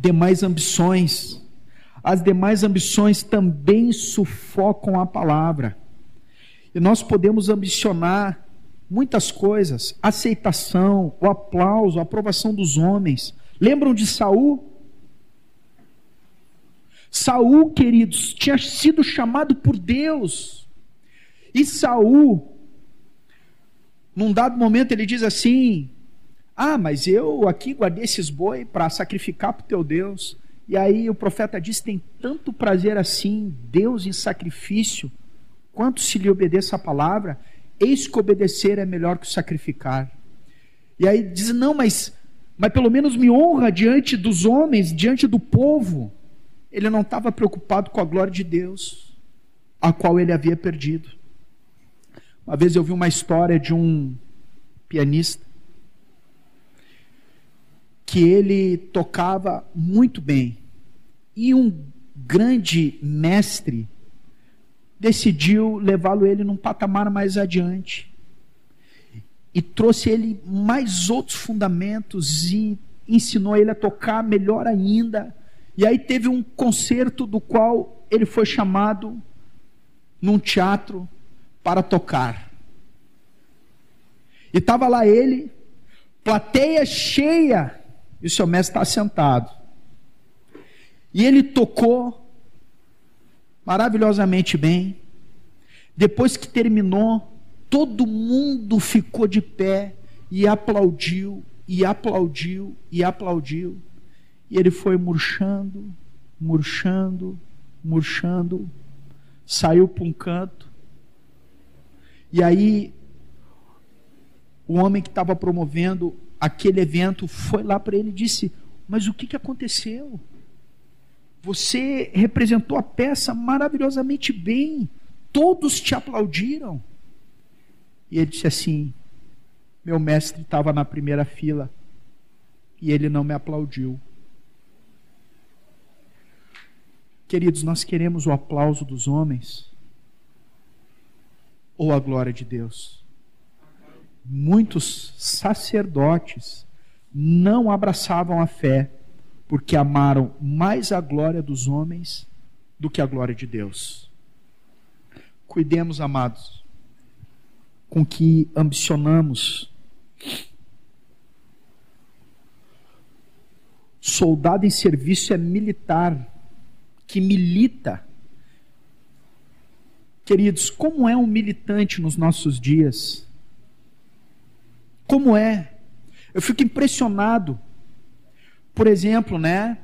demais ambições. As demais ambições também sufocam a palavra. E nós podemos ambicionar muitas coisas, aceitação, o aplauso, a aprovação dos homens. Lembram de Saul? Saul, queridos, tinha sido chamado por Deus. E Saul, num dado momento, ele diz assim: ah, mas eu aqui guardei esses boi para sacrificar para o teu Deus. E aí o profeta diz: tem tanto prazer assim, Deus em sacrifício, quanto se lhe obedeça a palavra, eis que obedecer é melhor que sacrificar. E aí diz: não, mas, mas pelo menos me honra diante dos homens, diante do povo. Ele não estava preocupado com a glória de Deus, a qual ele havia perdido. Uma vez eu vi uma história de um pianista que ele tocava muito bem. E um grande mestre decidiu levá-lo ele num patamar mais adiante. E trouxe ele mais outros fundamentos e ensinou ele a tocar melhor ainda. E aí teve um concerto do qual ele foi chamado num teatro para tocar. E estava lá ele, plateia cheia, e o seu mestre está sentado. E ele tocou maravilhosamente bem. Depois que terminou, todo mundo ficou de pé e aplaudiu, e aplaudiu, e aplaudiu. E ele foi murchando, murchando, murchando, saiu para um canto. E aí, o homem que estava promovendo aquele evento, foi lá para ele e disse: Mas o que, que aconteceu? você representou a peça maravilhosamente bem. Todos te aplaudiram. E ele disse assim: Meu mestre estava na primeira fila e ele não me aplaudiu. Queridos, nós queremos o aplauso dos homens ou a glória de Deus? Muitos sacerdotes não abraçavam a fé porque amaram mais a glória dos homens do que a glória de Deus. Cuidemos, amados, com que ambicionamos. Soldado em serviço é militar que milita. Queridos, como é um militante nos nossos dias? Como é? Eu fico impressionado. Por exemplo, né?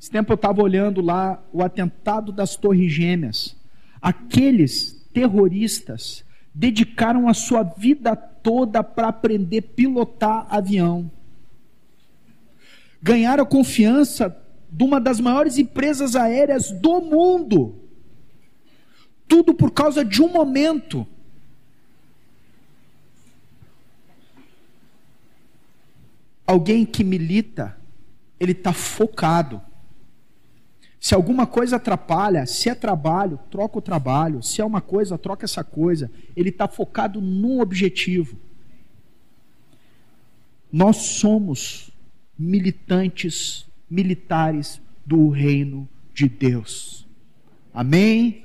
Esse tempo eu estava olhando lá o atentado das Torres Gêmeas. Aqueles terroristas dedicaram a sua vida toda para aprender a pilotar avião. Ganharam a confiança de uma das maiores empresas aéreas do mundo. Tudo por causa de um momento. Alguém que milita, ele está focado. Se alguma coisa atrapalha, se é trabalho, troca o trabalho. Se é uma coisa, troca essa coisa. Ele está focado num objetivo. Nós somos militantes militares do reino de Deus. Amém?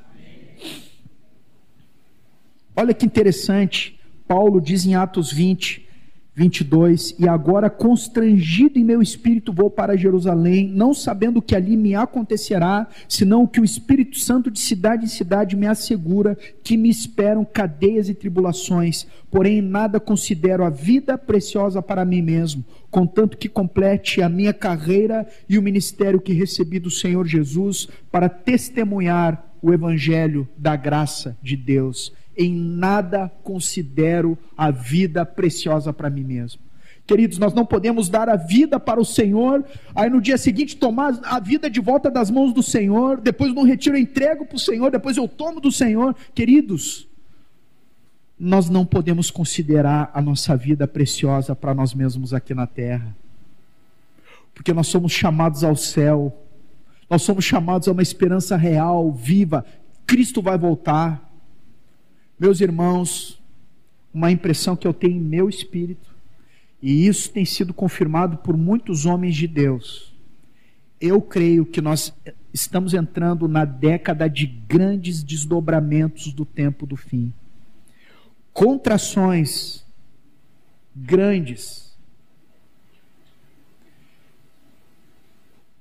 Olha que interessante, Paulo diz em Atos 20: 22, e agora constrangido em meu espírito vou para Jerusalém, não sabendo o que ali me acontecerá, senão que o Espírito Santo de cidade em cidade me assegura que me esperam cadeias e tribulações, porém nada considero a vida preciosa para mim mesmo, contanto que complete a minha carreira e o ministério que recebi do Senhor Jesus para testemunhar o evangelho da graça de Deus em nada considero a vida preciosa para mim mesmo. Queridos, nós não podemos dar a vida para o Senhor, aí no dia seguinte tomar a vida de volta das mãos do Senhor, depois no retiro eu entrego para o Senhor, depois eu tomo do Senhor. Queridos, nós não podemos considerar a nossa vida preciosa para nós mesmos aqui na terra, porque nós somos chamados ao céu, nós somos chamados a uma esperança real, viva. Cristo vai voltar. Meus irmãos, uma impressão que eu tenho em meu espírito, e isso tem sido confirmado por muitos homens de Deus. Eu creio que nós estamos entrando na década de grandes desdobramentos do tempo do fim. Contrações grandes.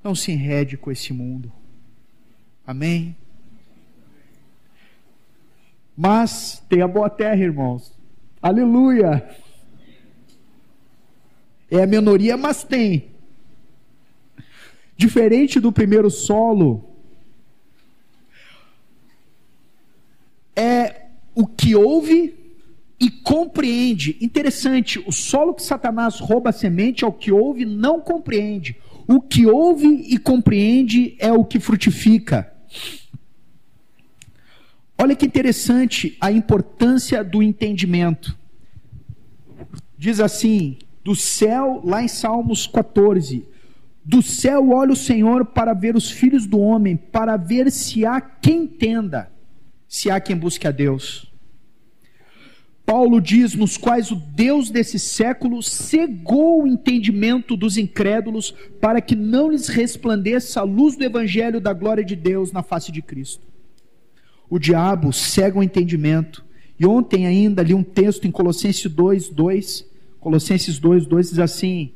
Não se enrede com esse mundo. Amém? Mas tem a boa terra, irmãos. Aleluia! É a minoria, mas tem. Diferente do primeiro solo, é o que ouve e compreende. Interessante, o solo que Satanás rouba a semente é o que ouve e não compreende. O que ouve e compreende é o que frutifica. Olha que interessante a importância do entendimento. Diz assim, do céu, lá em Salmos 14: Do céu olha o Senhor para ver os filhos do homem, para ver se há quem entenda, se há quem busque a Deus. Paulo diz: nos quais o Deus desse século cegou o entendimento dos incrédulos, para que não lhes resplandeça a luz do evangelho da glória de Deus na face de Cristo o diabo cega o entendimento. E ontem ainda li um texto em Colossenses 2, 2. Colossenses 2, 2 diz assim: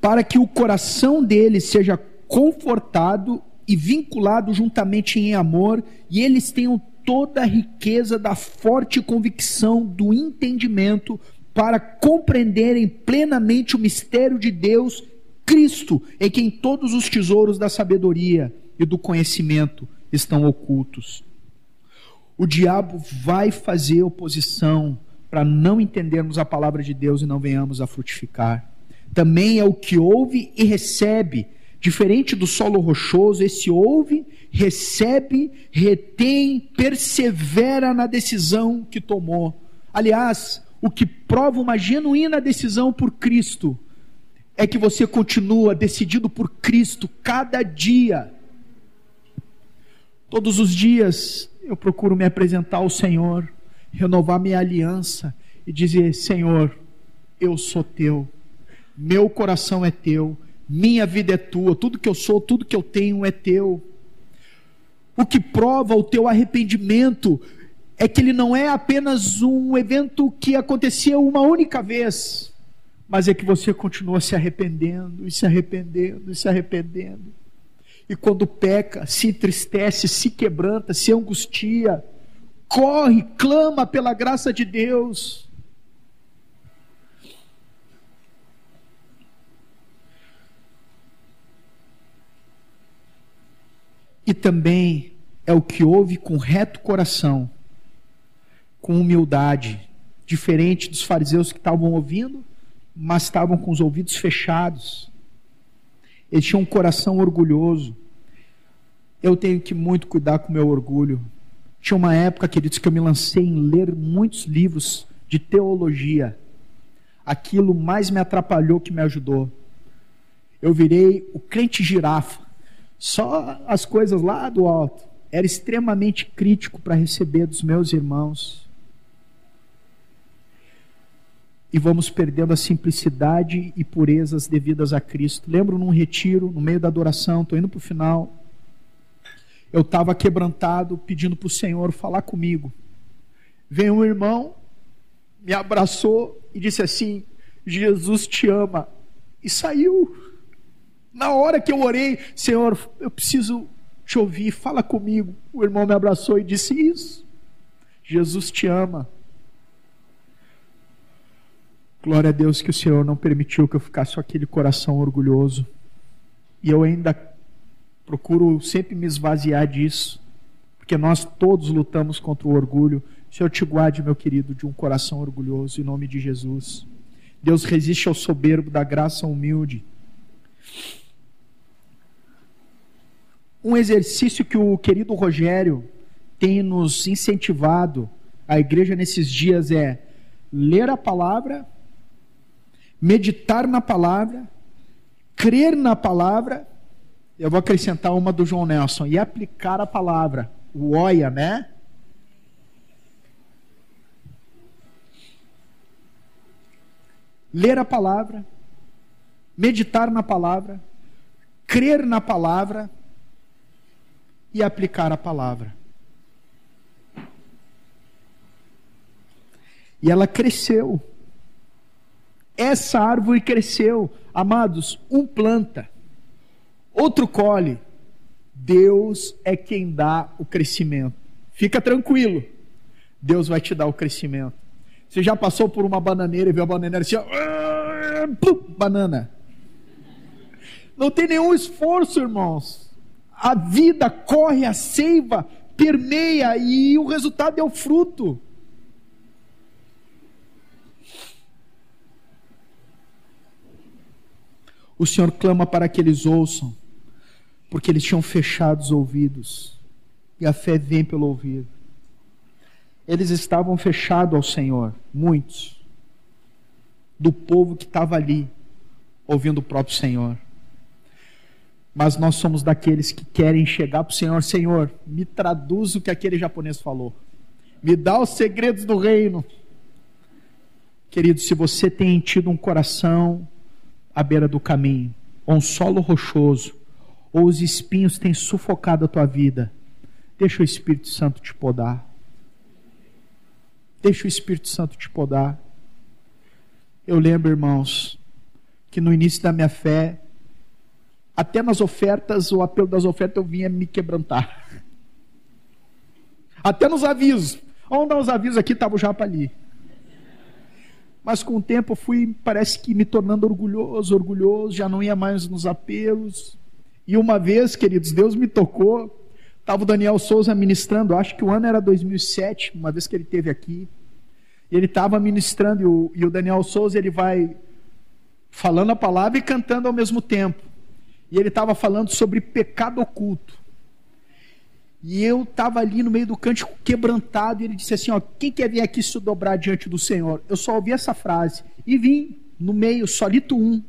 Para que o coração dele seja confortado e vinculado juntamente em amor, e eles tenham toda a riqueza da forte convicção do entendimento para compreenderem plenamente o mistério de Deus Cristo, em quem todos os tesouros da sabedoria e do conhecimento estão ocultos. O diabo vai fazer oposição para não entendermos a palavra de Deus e não venhamos a frutificar. também é o que ouve e recebe. Diferente do solo rochoso, esse ouve, recebe, retém, persevera na decisão que tomou. Aliás, o que prova uma genuína decisão por Cristo é que você continua decidido por Cristo cada dia. Todos os dias eu procuro me apresentar ao Senhor, renovar minha aliança e dizer: Senhor, eu sou teu, meu coração é teu, minha vida é tua, tudo que eu sou, tudo que eu tenho é teu. O que prova o teu arrependimento é que ele não é apenas um evento que aconteceu uma única vez, mas é que você continua se arrependendo, e se arrependendo, e se arrependendo. E quando peca, se entristece, se quebranta, se angustia, corre, clama pela graça de Deus. E também é o que ouve com reto coração, com humildade, diferente dos fariseus que estavam ouvindo, mas estavam com os ouvidos fechados. Eles tinham um coração orgulhoso. Eu tenho que muito cuidar com o meu orgulho. Tinha uma época, queridos, que eu me lancei em ler muitos livros de teologia. Aquilo mais me atrapalhou que me ajudou. Eu virei o crente girafa. Só as coisas lá do alto. Era extremamente crítico para receber dos meus irmãos. E vamos perdendo a simplicidade e purezas devidas a Cristo. Lembro num retiro, no meio da adoração, estou indo para o final. Eu estava quebrantado, pedindo para o Senhor falar comigo. Veio um irmão, me abraçou e disse assim: Jesus te ama. E saiu. Na hora que eu orei, Senhor, eu preciso te ouvir, fala comigo. O irmão me abraçou e disse isso. Jesus te ama. Glória a Deus que o Senhor não permitiu que eu ficasse com aquele coração orgulhoso. E eu ainda procuro sempre me esvaziar disso, porque nós todos lutamos contra o orgulho. Senhor, te guarde, meu querido, de um coração orgulhoso, em nome de Jesus. Deus resiste ao soberbo, da graça humilde. Um exercício que o querido Rogério tem nos incentivado a igreja nesses dias é ler a palavra, meditar na palavra, crer na palavra. Eu vou acrescentar uma do João Nelson e aplicar a palavra. O oia, né? Ler a palavra, meditar na palavra, crer na palavra e aplicar a palavra. E ela cresceu. Essa árvore cresceu. Amados, um planta, outro colhe. Deus é quem dá o crescimento. Fica tranquilo. Deus vai te dar o crescimento. Você já passou por uma bananeira e viu a bananeira assim, ó, banana. Não tem nenhum esforço, irmãos a vida corre, a seiva permeia e o resultado é o fruto. O Senhor clama para que eles ouçam, porque eles tinham fechado os ouvidos, e a fé vem pelo ouvir. Eles estavam fechados ao Senhor, muitos, do povo que estava ali, ouvindo o próprio Senhor mas nós somos daqueles que querem chegar para o Senhor: Senhor, me traduz o que aquele japonês falou, me dá os segredos do reino. Querido, se você tem tido um coração à beira do caminho, ou um solo rochoso, ou os espinhos têm sufocado a tua vida, deixa o Espírito Santo te podar. Deixa o Espírito Santo te podar. Eu lembro, irmãos, que no início da minha fé, até nas ofertas, o apelo das ofertas eu vinha me quebrantar. Até nos avisos. Vamos dar os avisos aqui, estava o japa ali. Mas com o tempo eu fui, parece que me tornando orgulhoso, orgulhoso, já não ia mais nos apelos. E uma vez, queridos, Deus me tocou. Estava o Daniel Souza ministrando, acho que o ano era 2007, uma vez que ele esteve aqui. Ele estava ministrando, e o, e o Daniel Souza ele vai falando a palavra e cantando ao mesmo tempo. E ele estava falando sobre pecado oculto. E eu estava ali no meio do cântico quebrantado, e ele disse assim: ó, quem quer vir aqui se dobrar diante do Senhor? Eu só ouvi essa frase. E vim no meio, solito um.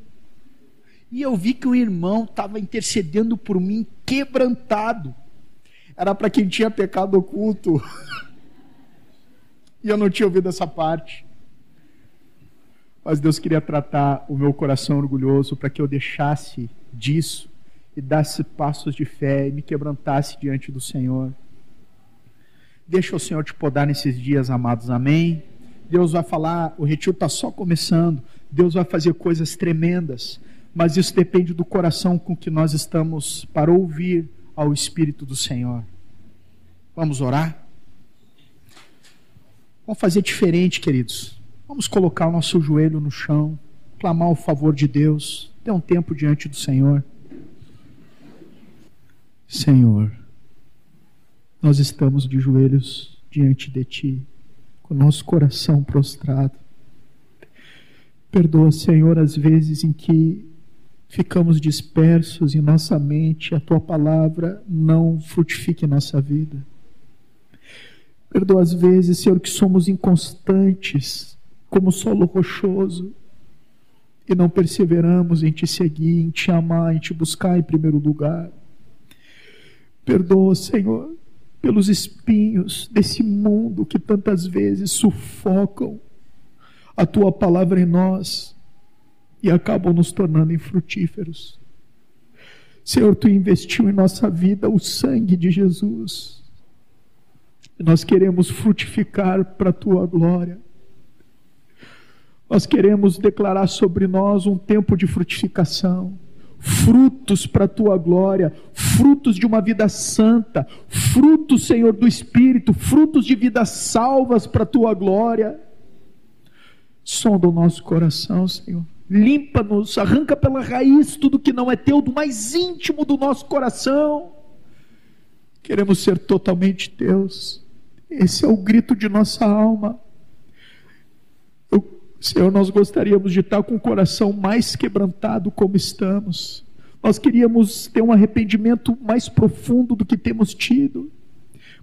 E eu vi que o irmão estava intercedendo por mim, quebrantado. Era para quem tinha pecado oculto. e eu não tinha ouvido essa parte. Mas Deus queria tratar o meu coração orgulhoso para que eu deixasse disso e desse passos de fé e me quebrantasse diante do Senhor. Deixa o Senhor te podar nesses dias, amados. Amém. Deus vai falar, o retiro está só começando. Deus vai fazer coisas tremendas, mas isso depende do coração com que nós estamos para ouvir ao Espírito do Senhor. Vamos orar? Vamos fazer diferente, queridos. Vamos colocar o nosso joelho no chão, clamar o favor de Deus, ter um tempo diante do Senhor. Senhor, nós estamos de joelhos diante de Ti, com nosso coração prostrado. Perdoa, Senhor, as vezes em que ficamos dispersos em nossa mente, a tua palavra não frutifica em nossa vida. Perdoa as vezes, Senhor, que somos inconstantes, como solo rochoso, e não perseveramos em te seguir, em te amar, em te buscar em primeiro lugar. Perdoa, Senhor, pelos espinhos desse mundo que tantas vezes sufocam a tua palavra em nós e acabam nos tornando infrutíferos. Senhor, tu investiu em nossa vida o sangue de Jesus. Nós queremos frutificar para a tua glória. Nós queremos declarar sobre nós um tempo de frutificação, frutos para a tua glória, frutos de uma vida santa, frutos, Senhor, do Espírito, frutos de vidas salvas para a tua glória. Sonda o nosso coração, Senhor. Limpa-nos, arranca pela raiz tudo que não é teu, do mais íntimo do nosso coração. Queremos ser totalmente teus. Esse é o grito de nossa alma. Senhor, nós gostaríamos de estar com o coração mais quebrantado como estamos. Nós queríamos ter um arrependimento mais profundo do que temos tido.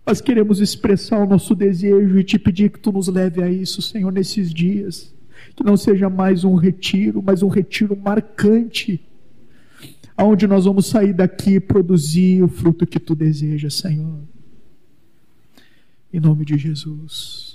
Mas queremos expressar o nosso desejo e te pedir que tu nos leve a isso, Senhor, nesses dias. Que não seja mais um retiro, mas um retiro marcante, aonde nós vamos sair daqui e produzir o fruto que tu desejas, Senhor. Em nome de Jesus.